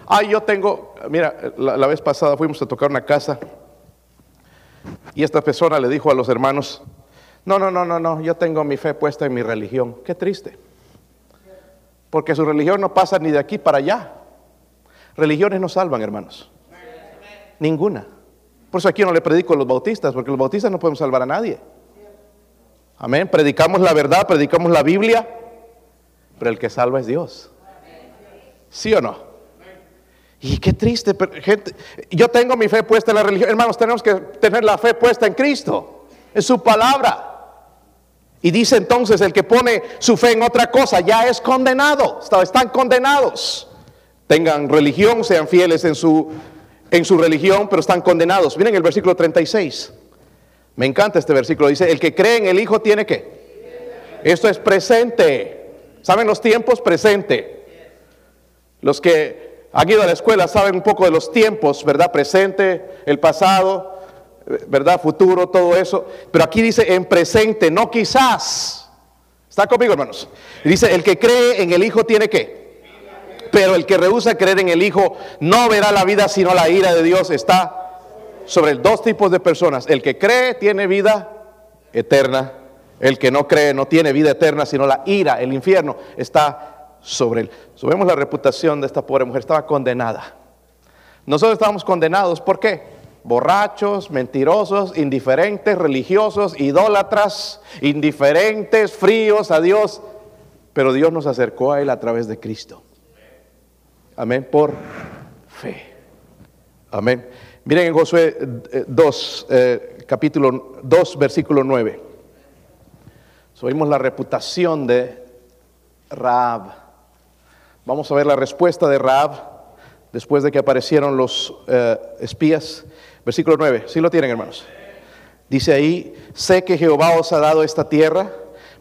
Ay, yo tengo, mira, la, la vez pasada fuimos a tocar una casa y esta persona le dijo a los hermanos, no, no, no, no, no, yo tengo mi fe puesta en mi religión. Qué triste. Porque su religión no pasa ni de aquí para allá. Religiones no salvan, hermanos. Ninguna. Por eso aquí no le predico a los bautistas, porque los bautistas no podemos salvar a nadie. Amén. Predicamos la verdad, predicamos la Biblia, pero el que salva es Dios. ¿Sí o no? Y qué triste, gente. Yo tengo mi fe puesta en la religión. Hermanos, tenemos que tener la fe puesta en Cristo, en su palabra. Y dice entonces, el que pone su fe en otra cosa ya es condenado. Están condenados. Tengan religión, sean fieles en su, en su religión, pero están condenados. Miren el versículo 36. Me encanta este versículo. Dice, el que cree en el Hijo tiene que. Esto es presente. ¿Saben los tiempos? Presente. Los que han ido a la escuela saben un poco de los tiempos, ¿verdad? Presente, el pasado, ¿verdad? Futuro, todo eso. Pero aquí dice en presente, no quizás. ¿Está conmigo, hermanos? dice, el que cree en el Hijo tiene que. Pero el que rehúsa creer en el Hijo no verá la vida, sino la ira de Dios está sobre dos tipos de personas. El que cree tiene vida eterna. El que no cree no tiene vida eterna, sino la ira, el infierno está sobre él. Subemos la reputación de esta pobre mujer. Estaba condenada. Nosotros estábamos condenados. ¿Por qué? Borrachos, mentirosos, indiferentes, religiosos, idólatras, indiferentes, fríos a Dios. Pero Dios nos acercó a Él a través de Cristo. Amén. Por fe. Amén. Miren en Josué 2, eh, eh, capítulo 2, versículo 9. Subimos la reputación de Raab. Vamos a ver la respuesta de Raab después de que aparecieron los eh, espías. Versículo 9, ¿sí lo tienen hermanos? Dice ahí, sé que Jehová os ha dado esta tierra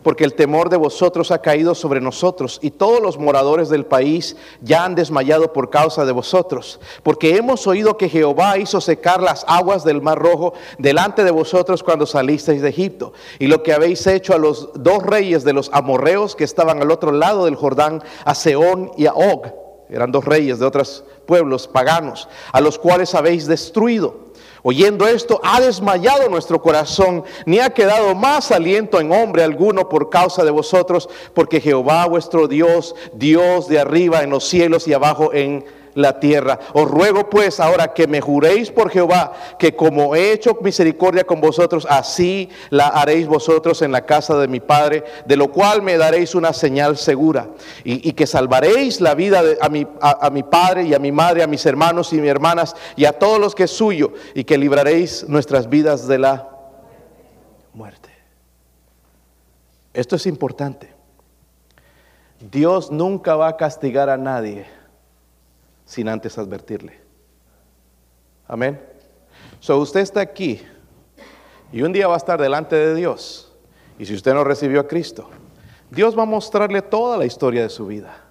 porque el temor de vosotros ha caído sobre nosotros y todos los moradores del país ya han desmayado por causa de vosotros, porque hemos oído que Jehová hizo secar las aguas del mar rojo delante de vosotros cuando salisteis de Egipto, y lo que habéis hecho a los dos reyes de los amorreos que estaban al otro lado del Jordán, a Seón y a Og, eran dos reyes de otros pueblos paganos, a los cuales habéis destruido. Oyendo esto, ha desmayado nuestro corazón, ni ha quedado más aliento en hombre alguno por causa de vosotros, porque Jehová vuestro Dios, Dios de arriba en los cielos y abajo en la tierra. Os ruego pues ahora que me juréis por Jehová, que como he hecho misericordia con vosotros, así la haréis vosotros en la casa de mi Padre, de lo cual me daréis una señal segura, y, que salvaréis la vida a, mi, a, mi Padre y a mi Madre, a mis hermanos y mis hermanas, y a todos los que es suyo, y que libraréis nuestras vidas de la muerte. Esto es importante. Dios nunca va a castigar a nadie sin antes advertirle. Amén. So usted está aquí y un día va a estar delante de Dios. Y si usted no recibió a Cristo, Dios va a mostrarle toda la historia de su vida.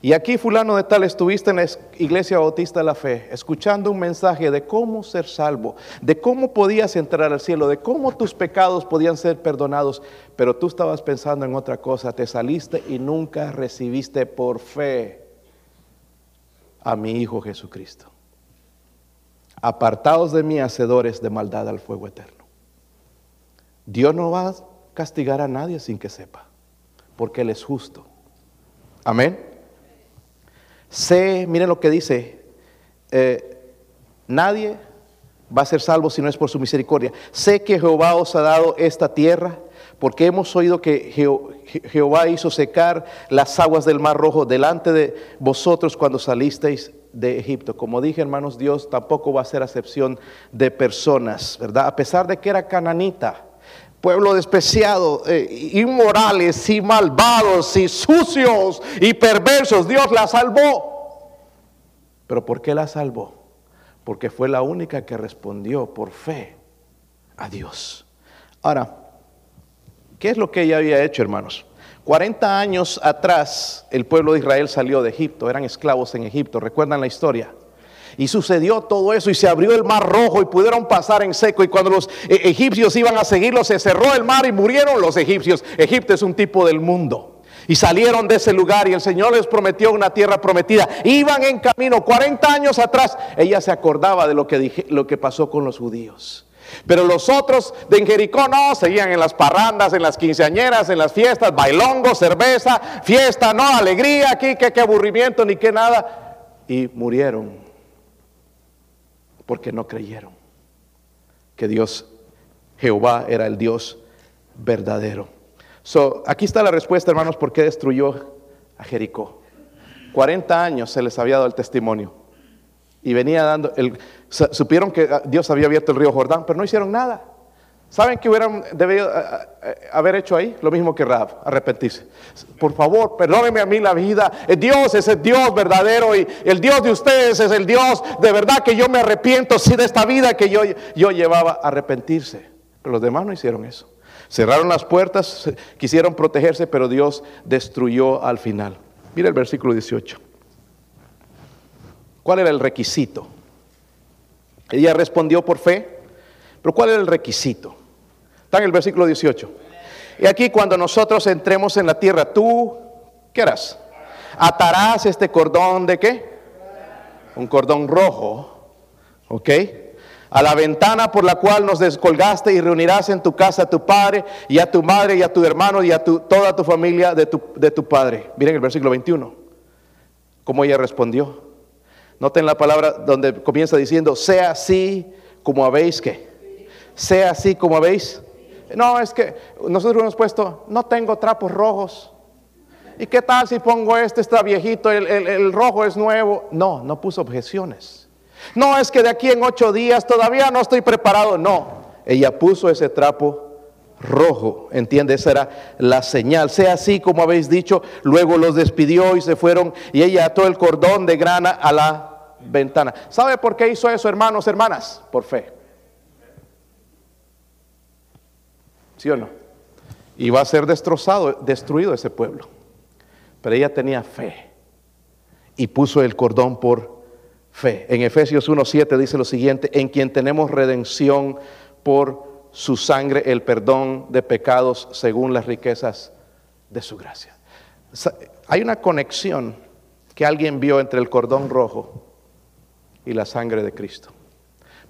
Y aquí fulano de tal estuviste en la iglesia bautista de la fe, escuchando un mensaje de cómo ser salvo, de cómo podías entrar al cielo, de cómo tus pecados podían ser perdonados, pero tú estabas pensando en otra cosa, te saliste y nunca recibiste por fe a mi Hijo Jesucristo. Apartados de mí, hacedores de maldad al fuego eterno. Dios no va a castigar a nadie sin que sepa, porque Él es justo. Amén. Sé, miren lo que dice, eh, nadie va a ser salvo si no es por su misericordia. Sé que Jehová os ha dado esta tierra porque hemos oído que Jehová hizo secar las aguas del mar rojo delante de vosotros cuando salisteis de Egipto. Como dije, hermanos, Dios tampoco va a hacer acepción de personas, ¿verdad? A pesar de que era cananita, pueblo despreciado, eh, inmorales y malvados y sucios y perversos, Dios la salvó. Pero ¿por qué la salvó? Porque fue la única que respondió por fe a Dios. Ahora, ¿Qué es lo que ella había hecho, hermanos? 40 años atrás el pueblo de Israel salió de Egipto, eran esclavos en Egipto, ¿recuerdan la historia? Y sucedió todo eso y se abrió el mar rojo y pudieron pasar en seco. Y cuando los eh, egipcios iban a seguirlos, se cerró el mar y murieron los egipcios. Egipto es un tipo del mundo. Y salieron de ese lugar y el Señor les prometió una tierra prometida. Iban en camino 40 años atrás. Ella se acordaba de lo que, dije, lo que pasó con los judíos. Pero los otros de Jericó no, seguían en las parrandas, en las quinceañeras, en las fiestas, bailongo, cerveza, fiesta, no, alegría aquí, que qué aburrimiento, ni qué nada. Y murieron porque no creyeron que Dios, Jehová, era el Dios verdadero. So, aquí está la respuesta, hermanos, por qué destruyó a Jericó. 40 años se les había dado el testimonio. Y venía dando, el, supieron que Dios había abierto el río Jordán, pero no hicieron nada. ¿Saben qué hubieran debido eh, eh, haber hecho ahí? Lo mismo que Rab, arrepentirse. Por favor, perdónenme a mí la vida. El Dios es el Dios verdadero y el Dios de ustedes es el Dios de verdad que yo me arrepiento sí de esta vida que yo, yo llevaba a arrepentirse. Pero los demás no hicieron eso. Cerraron las puertas, quisieron protegerse, pero Dios destruyó al final. Mira el versículo 18. ¿Cuál era el requisito? Ella respondió por fe, pero ¿cuál era el requisito? Está en el versículo 18. Y aquí cuando nosotros entremos en la tierra, tú, ¿qué harás? Atarás este cordón de qué? Un cordón rojo, ¿ok? a la ventana por la cual nos descolgaste y reunirás en tu casa a tu padre y a tu madre y a tu hermano y a toda tu familia de tu, de tu padre. Miren el versículo 21, cómo ella respondió. Noten la palabra donde comienza diciendo, sea así como habéis que. Sea así como habéis. No, es que nosotros hemos puesto, no tengo trapos rojos. ¿Y qué tal si pongo este, está viejito, el rojo es nuevo? No, no puso objeciones. No es que de aquí en ocho días todavía no estoy preparado. No, ella puso ese trapo rojo, entiende, esa era la señal. Sea así como habéis dicho, luego los despidió y se fueron y ella ató el cordón de grana a la ventana. ¿Sabe por qué hizo eso, hermanos, hermanas? Por fe. ¿Sí o no? Y va a ser destrozado, destruido ese pueblo. Pero ella tenía fe y puso el cordón por fe. En Efesios 1.7 dice lo siguiente, en quien tenemos redención por su sangre, el perdón de pecados según las riquezas de su gracia. Hay una conexión que alguien vio entre el cordón rojo y la sangre de Cristo.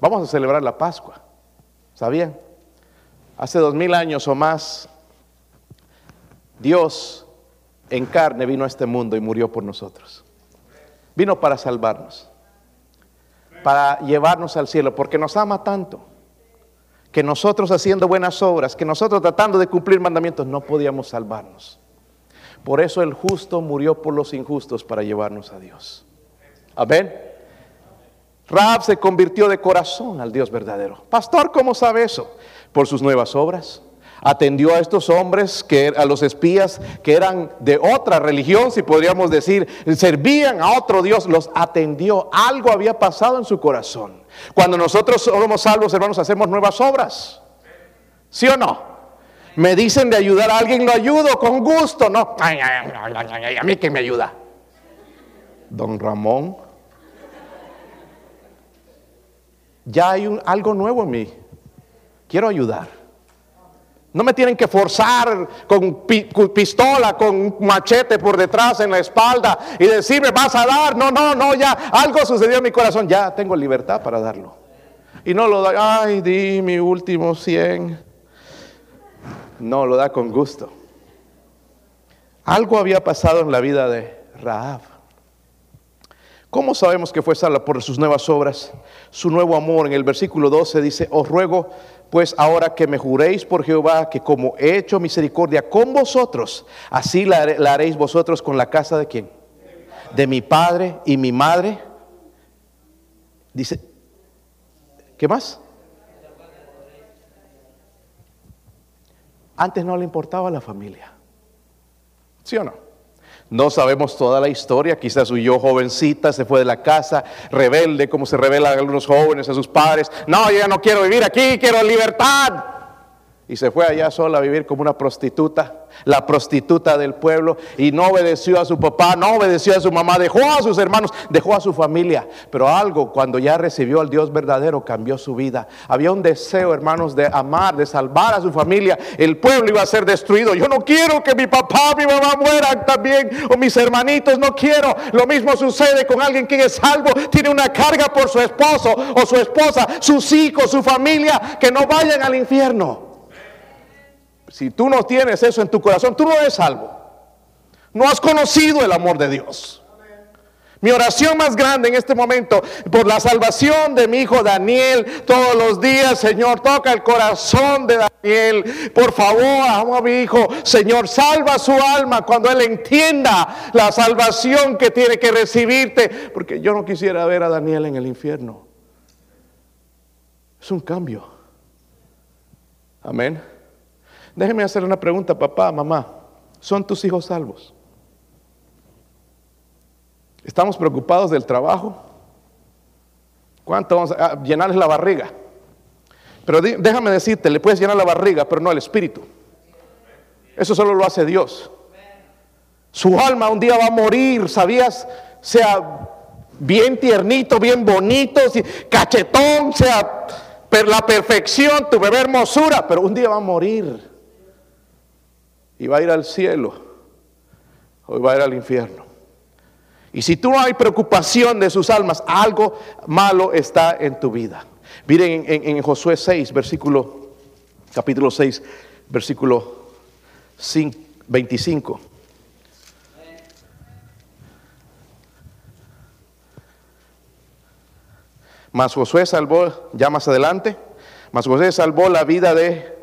Vamos a celebrar la Pascua, ¿sabían? Hace dos mil años o más, Dios en carne vino a este mundo y murió por nosotros. Vino para salvarnos para llevarnos al cielo, porque nos ama tanto, que nosotros haciendo buenas obras, que nosotros tratando de cumplir mandamientos, no podíamos salvarnos. Por eso el justo murió por los injustos para llevarnos a Dios. Amén. Rab se convirtió de corazón al Dios verdadero. Pastor, ¿cómo sabe eso? Por sus nuevas obras atendió a estos hombres, que, a los espías que eran de otra religión, si podríamos decir, servían a otro Dios, los atendió. Algo había pasado en su corazón. Cuando nosotros somos salvos, hermanos, hacemos nuevas obras. ¿Sí o no? Me dicen de ayudar a alguien, lo ayudo con gusto. No, a mí que me ayuda. Don Ramón, ya hay algo nuevo en mí. Quiero ayudar. No me tienen que forzar con pistola, con machete por detrás en la espalda y decirme, vas a dar. No, no, no, ya algo sucedió en mi corazón. Ya tengo libertad para darlo. Y no lo da, ay, di mi último 100. No, lo da con gusto. Algo había pasado en la vida de Raab. ¿Cómo sabemos que fue salva por sus nuevas obras? Su nuevo amor. En el versículo 12 dice, os ruego pues ahora que me juréis por Jehová que como he hecho misericordia con vosotros, así la, haréis vosotros con la casa de quién? De mi padre y mi madre. Dice, ¿qué más? Antes no le importaba la familia. ¿Sí o no? No sabemos toda la historia, quizás huyó jovencita, se fue de la casa, rebelde, como se revelan algunos jóvenes a sus padres. No, yo ya no quiero vivir aquí, quiero libertad. Y se fue allá sola a vivir como una prostituta, la prostituta del pueblo, y no obedeció a su papá, no obedeció a su mamá, dejó a sus hermanos, dejó a su familia. Pero algo, cuando ya recibió al Dios verdadero, cambió su vida. Había un deseo, hermanos, de amar, de salvar a su familia. El pueblo iba a ser destruido. Yo no quiero que mi papá, mi mamá mueran también, o mis hermanitos, no quiero. Lo mismo sucede con alguien que es salvo, tiene una carga por su esposo o su esposa, sus hijos, su familia, que no vayan al infierno. Si tú no tienes eso en tu corazón, tú no eres salvo. No has conocido el amor de Dios. Mi oración más grande en este momento por la salvación de mi hijo Daniel todos los días, Señor, toca el corazón de Daniel. Por favor, amo a mi hijo, Señor, salva su alma cuando él entienda la salvación que tiene que recibirte, porque yo no quisiera ver a Daniel en el infierno. Es un cambio. Amén. Déjeme hacerle una pregunta, papá, mamá. ¿Son tus hijos salvos? ¿Estamos preocupados del trabajo? ¿Cuánto vamos a llenarles la barriga? Pero déjame decirte, le puedes llenar la barriga, pero no el espíritu. Eso solo lo hace Dios. Su alma un día va a morir, ¿sabías? Sea bien tiernito, bien bonito, cachetón, sea la perfección, tu bebé hermosura, pero un día va a morir y va a ir al cielo o va a ir al infierno. Y si tú no hay preocupación de sus almas, algo malo está en tu vida. Miren en, Josué 6, versículo, capítulo 6, versículo 25. Mas Josué salvó, ya más adelante, mas Josué salvó la vida de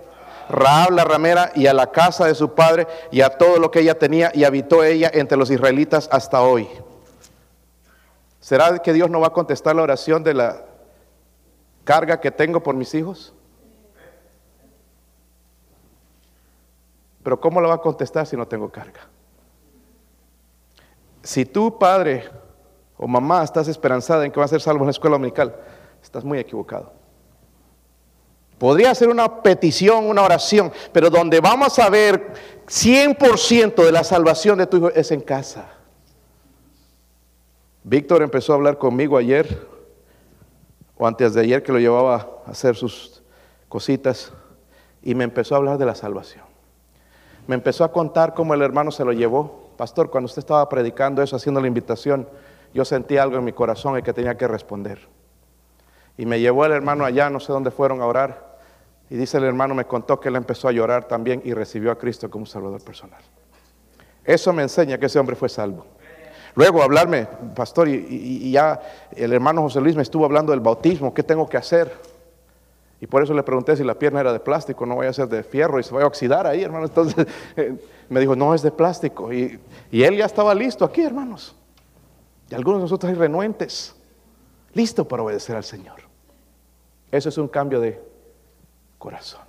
Raab la ramera y a la casa de su padre y a todo lo que ella tenía y habitó ella entre los israelitas hasta hoy. ¿Será que Dios no va a contestar la oración de la carga que tengo por mis hijos? Pero ¿cómo lo va a contestar si no tengo carga? Si tú, padre o mamá, estás esperanzada en que va a ser salvo en la escuela dominical, estás muy equivocado. Podría ser una petición, una oración, pero donde vamos a ver 100% de la salvación de tu hijo es en casa. Víctor empezó a hablar conmigo ayer, o antes de ayer que lo llevaba a hacer sus cositas, y me empezó a hablar de la salvación. Me empezó a contar cómo el hermano se lo llevó. Pastor, cuando usted estaba predicando eso, haciendo la invitación, yo sentí algo en mi corazón y que tenía que responder. Y me llevó el hermano allá, no sé dónde fueron a orar. Y dice el hermano, me contó que él empezó a llorar también y recibió a Cristo como salvador personal. Eso me enseña que ese hombre fue salvo. Luego hablarme, pastor, y, ya el hermano José Luis me estuvo hablando del bautismo, ¿qué tengo que hacer? Y por eso le pregunté si la pierna era de plástico, no vaya a ser de fierro y se vaya a oxidar ahí, hermano. Entonces [laughs] me dijo, no, es de plástico. Y, y él ya estaba listo aquí, hermanos. Y algunos de nosotros hay renuentes, listo para obedecer al Señor. Eso es un cambio de corazón.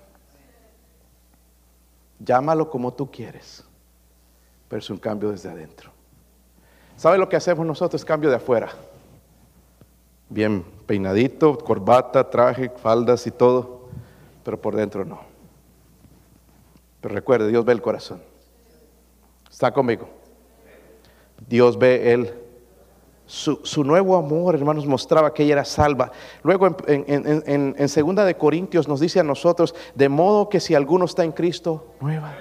Llámalo como tú quieres, pero es un cambio desde adentro. ¿Sabe lo que hacemos nosotros? Cambio de afuera. Bien peinadito, corbata, traje, faldas y todo, pero por dentro no. Pero recuerde, Dios ve el corazón. Está conmigo. Dios ve el su, nuevo amor, hermanos, mostraba que ella era salva. Luego en, en, segunda de Corintios nos dice a nosotros, de modo que si alguno está en Cristo, nueva.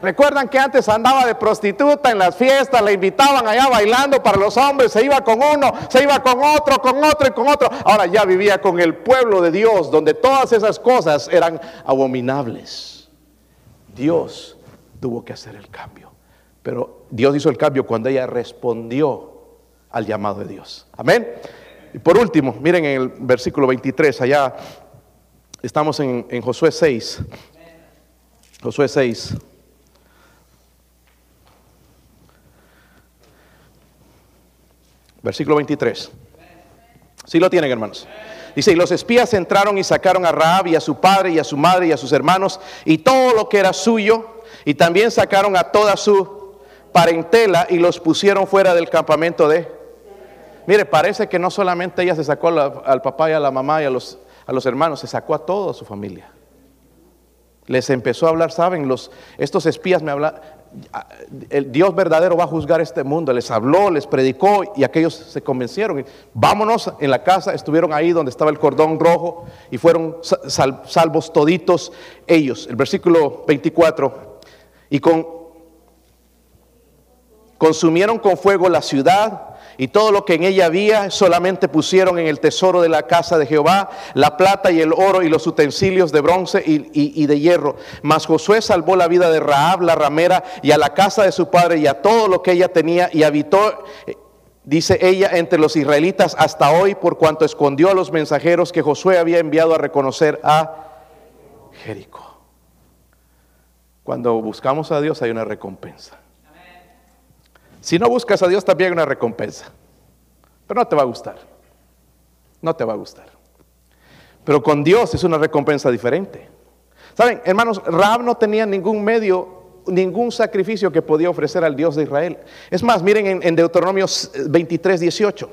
Recuerdan que antes andaba de prostituta en las fiestas, le invitaban allá bailando para los hombres, se iba con uno, se iba con otro, con otro y con otro. Ahora ya vivía con el pueblo de Dios, donde todas esas cosas eran abominables. Dios tuvo que hacer el cambio. Pero Dios hizo el cambio cuando ella respondió al llamado de Dios. Amén. Y por último, miren en el versículo 23, allá estamos en, Josué 6. Josué 6. Versículo 23. Si lo tienen, hermanos. Dice, y los espías entraron y sacaron a Raab y a su padre y a su madre y a sus hermanos y todo lo que era suyo, y también sacaron a toda su parentela y los pusieron fuera del campamento de Mire, parece que no solamente ella se sacó al papá y a la mamá y a los, a los hermanos, se sacó a toda su familia. les empezó a hablar, saben, los, estos espías me hablan, el Dios verdadero va a juzgar este mundo. Les habló, les predicó y aquellos se convencieron. Vámonos en la casa, estuvieron ahí donde estaba el cordón rojo y fueron salvos toditos ellos. El versículo 24. Y con, consumieron con fuego la ciudad y todo lo que en ella había solamente pusieron en el tesoro de la casa de Jehová la plata y el oro y los utensilios de bronce y, de hierro. Mas Josué salvó la vida de Raab, la ramera, y a la casa de su padre y a todo lo que ella tenía y habitó dice ella, entre los israelitas hasta hoy, por cuanto escondió a los mensajeros que Josué había enviado a reconocer a Jericó. Cuando buscamos a Dios hay una recompensa. Si no buscas a Dios también hay una recompensa. Pero no te va a gustar. No te va a gustar. Pero con Dios es una recompensa diferente. Saben, hermanos, Raab no tenía ningún medio, ningún sacrificio que podía ofrecer al Dios de Israel. Es más, miren en, en Deuteronomio 23, 18.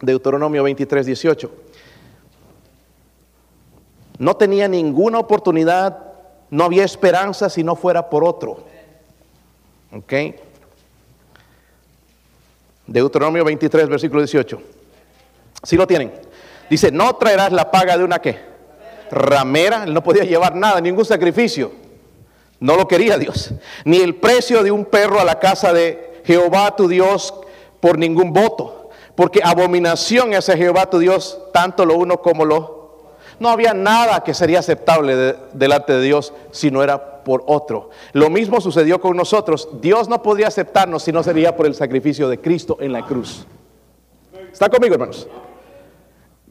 Deuteronomio 23, 18. No tenía ninguna oportunidad, no había esperanza si no fuera por otro. ¿Ok? Deuteronomio 23, versículo 18. Si lo tienen. Dice, no traerás la paga de una qué? Ramera. Él no podía llevar nada, ningún sacrificio. No lo quería Dios. Ni el precio de un perro a la casa de Jehová tu Dios por ningún voto. Porque abominación es a Jehová tu Dios, tanto lo uno como lo... No había nada que sería aceptable delante de Dios si no era por otro. Lo mismo sucedió con nosotros. Dios no podría aceptarnos si no sería por el sacrificio de Cristo en la cruz. ¿Está conmigo, hermanos?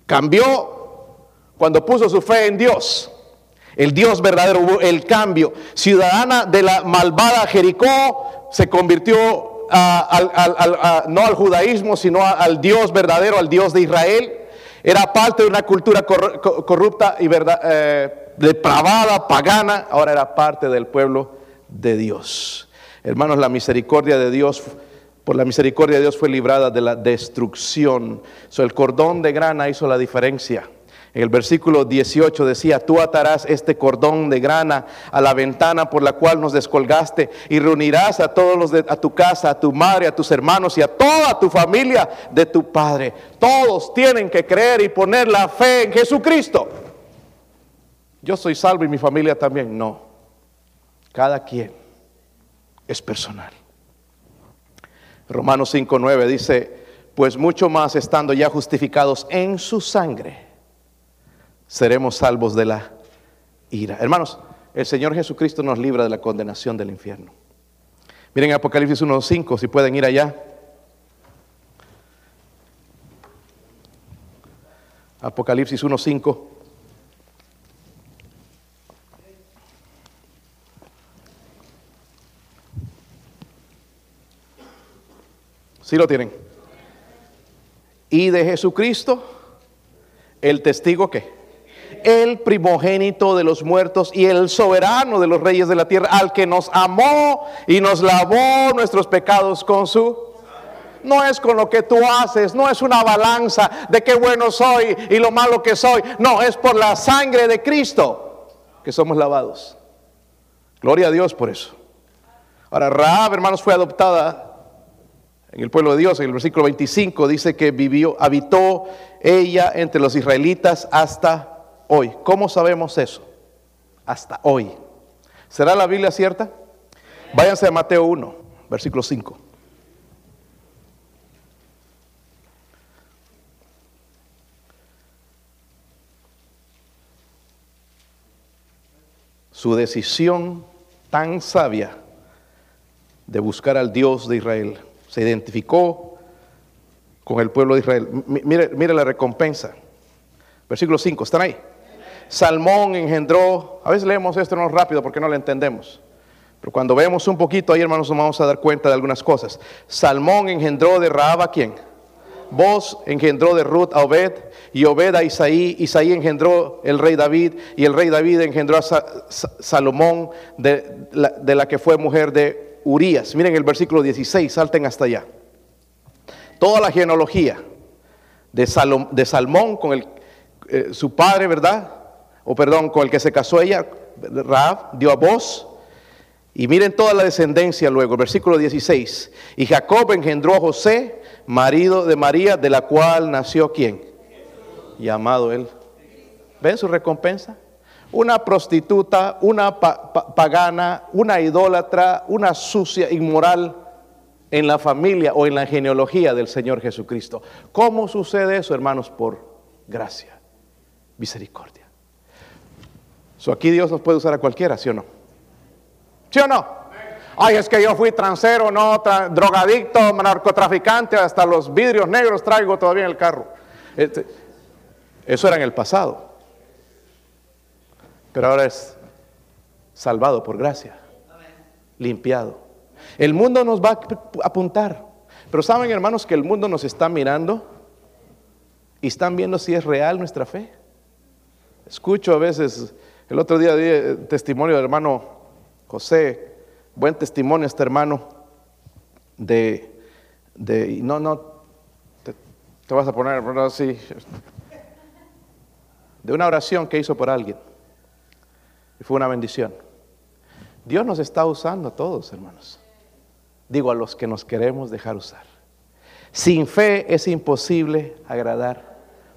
Cambió cuando puso su fe en Dios. El Dios verdadero hubo el cambio. Ciudadana de la malvada Jericó se convirtió no al judaísmo, sino al Dios verdadero, al Dios de Israel. Era parte de una cultura corrupta y verdad, eh, depravada, pagana, ahora era parte del pueblo de Dios. Hermanos, la misericordia de Dios, por la misericordia de Dios fue librada de la destrucción. So, el cordón de grana hizo la diferencia. En el versículo 18 decía, tú atarás este cordón de grana a la ventana por la cual nos descolgaste y reunirás a todos los de a tu casa, a tu madre, a tus hermanos y a toda tu familia de tu padre. Todos tienen que creer y poner la fe en Jesucristo yo soy salvo y mi familia también. No, cada quien es personal. Romanos 5.9 dice, pues mucho más estando ya justificados en su sangre, seremos salvos de la ira. Hermanos, el Señor Jesucristo nos libra de la condenación del infierno. Miren Apocalipsis 1.5, si pueden ir allá. Apocalipsis 1.5. ¿Sí lo tienen? Y de Jesucristo, el testigo que el primogénito de los muertos y el soberano de los reyes de la tierra, al que nos amó y nos lavó nuestros pecados con su... No es con lo que tú haces, no es una balanza de qué bueno soy y lo malo que soy. No, es por la sangre de Cristo que somos lavados. Gloria a Dios por eso. Ahora, Raab, hermanos, fue adoptada en el pueblo de Dios, en el versículo 25 dice que vivió, habitó ella entre los israelitas hasta hoy. ¿Cómo sabemos eso? Hasta hoy. ¿Será la Biblia cierta? Váyanse a Mateo 1, versículo 5. Su decisión tan sabia de buscar al Dios de Israel se identificó con el pueblo de Israel. Mire, mire la recompensa. Versículo 5, ¿están ahí? Salmón engendró, a veces leemos esto no rápido porque no lo entendemos. Pero cuando vemos un poquito ahí, hermanos, nos vamos a dar cuenta de algunas cosas. Salmón engendró de Raab a quién? Vos engendró de Ruth a Obed, y Obed a Isaí, Isaí engendró el rey David, y el rey David engendró a Salomón, de la que fue mujer de Urias. Miren el versículo 16, salten hasta allá. Toda la genealogía de, de Salmón con el, eh, su padre, ¿verdad? O perdón, con el que se casó ella, Raab dio a voz. Y miren toda la descendencia luego, versículo 16. Y Jacob engendró a José, marido de María, de la cual nació quién? Llamado él. ¿Ven su recompensa? Una prostituta, una pagana, una idólatra, una sucia, inmoral en la familia o en la genealogía del Señor Jesucristo. ¿Cómo sucede eso, hermanos? Por gracia, misericordia. So, aquí Dios nos puede usar a cualquiera, ¿sí o no? ¿Sí o no? Ay, es que yo fui transero, no, drogadicto, narcotraficante, hasta los vidrios negros traigo todavía en el carro. Este, eso era en el pasado. Pero ahora es salvado por gracia, limpiado. El mundo nos va a apuntar. Pero saben, hermanos, que el mundo nos está mirando y están viendo si es real nuestra fe. Escucho a veces, el otro día di eh, testimonio del hermano José, buen testimonio este hermano de, de no, no, te, vas a poner así, de una oración que hizo por alguien. Y fue una bendición. Dios nos está usando a todos, hermanos. Digo a los que nos queremos dejar usar. Sin fe es imposible agradar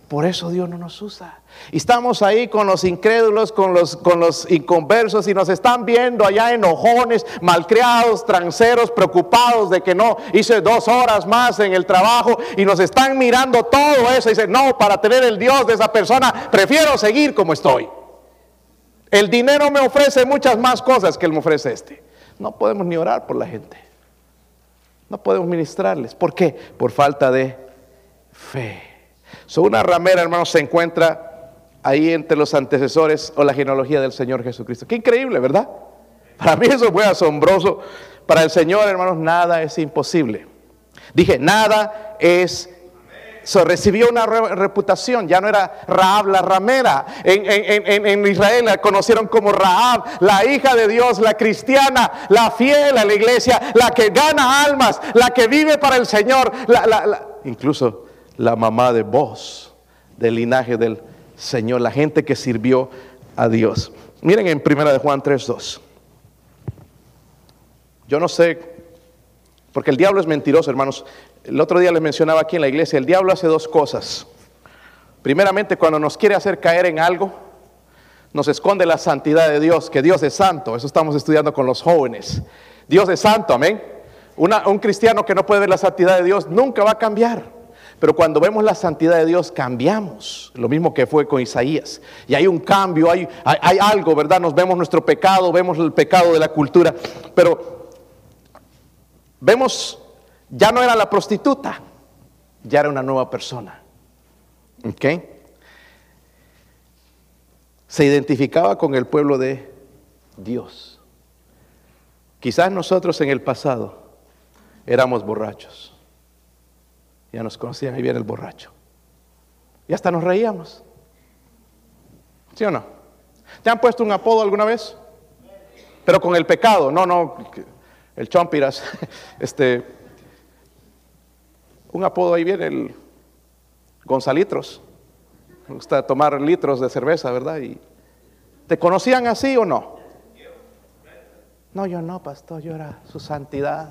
por eso Dios no nos usa. Y estamos ahí con los incrédulos, con los, con los inconversos y nos están viendo allá enojones, malcriados, tranceros, preocupados de que no hice dos horas más en el trabajo y nos están mirando todo eso y dicen, no, para tener el Dios de esa persona, prefiero seguir como estoy. El dinero me ofrece muchas más cosas que él me ofrece este. No podemos ni orar por la gente. No podemos ministrarles. ¿Por qué? Por falta de fe. So, una ramera, hermanos, se encuentra ahí entre los antecesores o la genealogía del Señor Jesucristo. Qué increíble, ¿verdad? Para mí eso fue asombroso. Para el Señor, hermanos, nada es imposible. Dije, nada es So, recibió una reputación, ya no era Raab la ramera. En, en, Israel la conocieron como Raab, la hija de Dios, la cristiana, la fiel a la iglesia, la que gana almas, la que vive para el Señor. incluso la mamá de vos, del linaje del Señor, la gente que sirvió a Dios. Miren en primera de Juan 3:2. Yo no sé, porque el diablo es mentiroso, hermanos. El otro día les mencionaba aquí en la iglesia, el diablo hace dos cosas. Primeramente, cuando nos quiere hacer caer en algo, nos esconde la santidad de Dios, que Dios es santo. Eso estamos estudiando con los jóvenes. Dios es santo, amén. un cristiano que no puede ver la santidad de Dios nunca va a cambiar. Pero cuando vemos la santidad de Dios, cambiamos. Lo mismo que fue con Isaías. Y hay un cambio, hay, hay, algo, ¿verdad? Nos vemos nuestro pecado, vemos el pecado de la cultura. Pero vemos, ya no era la prostituta, ya era una nueva persona. ¿Ok? Se identificaba con el pueblo de Dios. Quizás nosotros en el pasado éramos borrachos ya nos conocían, ahí viene el borracho. Y hasta nos reíamos. ¿Sí o no? ¿Te han puesto un apodo alguna vez? Pero con el pecado, no, no, el chompiras, [laughs] este, un apodo ahí viene el Gonzalitros. Me gusta tomar litros de cerveza, ¿verdad? Y, ¿Te conocían así o no? No, yo no, pastor, yo era su santidad.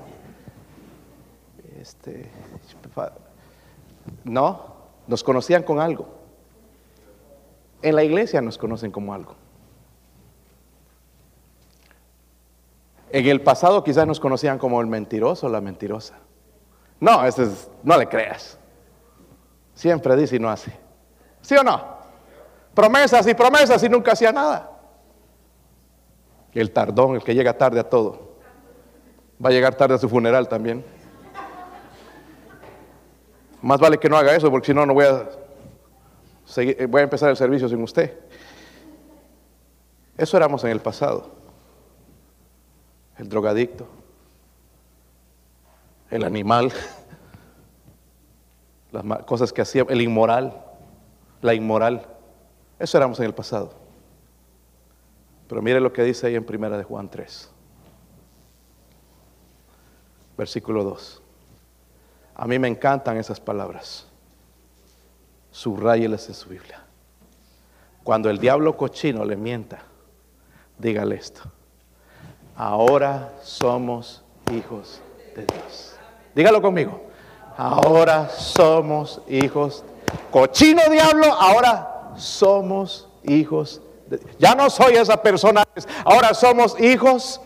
Este, no, nos conocían con algo. En la iglesia nos conocen como algo. En el pasado quizás nos conocían como el mentiroso o la mentirosa. No, ese es, no le creas. Siempre dice y no hace. ¿Sí o no? Promesas y promesas y nunca hacía nada. El tardón, el que llega tarde a todo. Va a llegar tarde a su funeral también. Más vale que no haga eso porque si no, no voy a, seguir, voy a empezar el servicio sin usted. Eso éramos en el pasado. El drogadicto, el animal, [laughs] las cosas que hacía, el inmoral, la inmoral. Eso éramos en el pasado. Pero mire lo que dice ahí en primera de Juan 3. Versículo 2. A mí me encantan esas palabras. Subrayelas en su Biblia. Cuando el diablo cochino le mienta, dígale esto. Ahora somos hijos de Dios. Dígalo conmigo. Ahora somos hijos. Cochino diablo, ahora somos hijos de Dios. Ya no soy esa persona, ahora somos hijos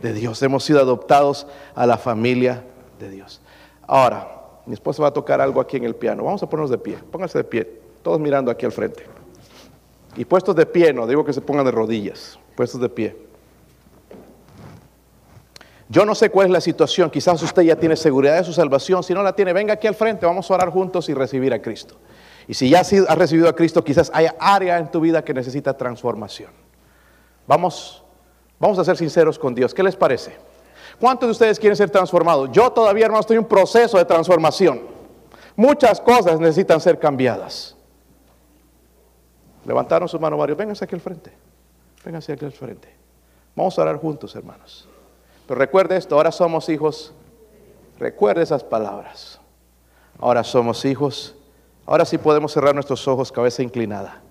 de Dios. Hemos sido adoptados a la familia de Dios. Ahora, mi esposa va a tocar algo aquí en el piano. Vamos a ponernos de pie. Pónganse de pie. Todos mirando aquí al frente. Y puestos de pie, no digo que se pongan de rodillas. Puestos de pie. Yo no sé cuál es la situación. Quizás usted ya tiene seguridad de su salvación. Si no la tiene, venga aquí al frente. Vamos a orar juntos y recibir a Cristo. Y si ya has recibido a Cristo, quizás haya área en tu vida que necesita transformación. Vamos, vamos a ser sinceros con Dios. ¿Qué les parece? ¿Cuántos de ustedes quieren ser transformados? Yo todavía, no estoy en un proceso de transformación. Muchas cosas necesitan ser cambiadas. Levantaron sus manos varios. Vénganse aquí al frente. Vénganse aquí al frente. Vamos a orar juntos, hermanos. Pero recuerde esto, ahora somos hijos. Recuerde esas palabras. Ahora somos hijos. Ahora sí podemos cerrar nuestros ojos, cabeza inclinada.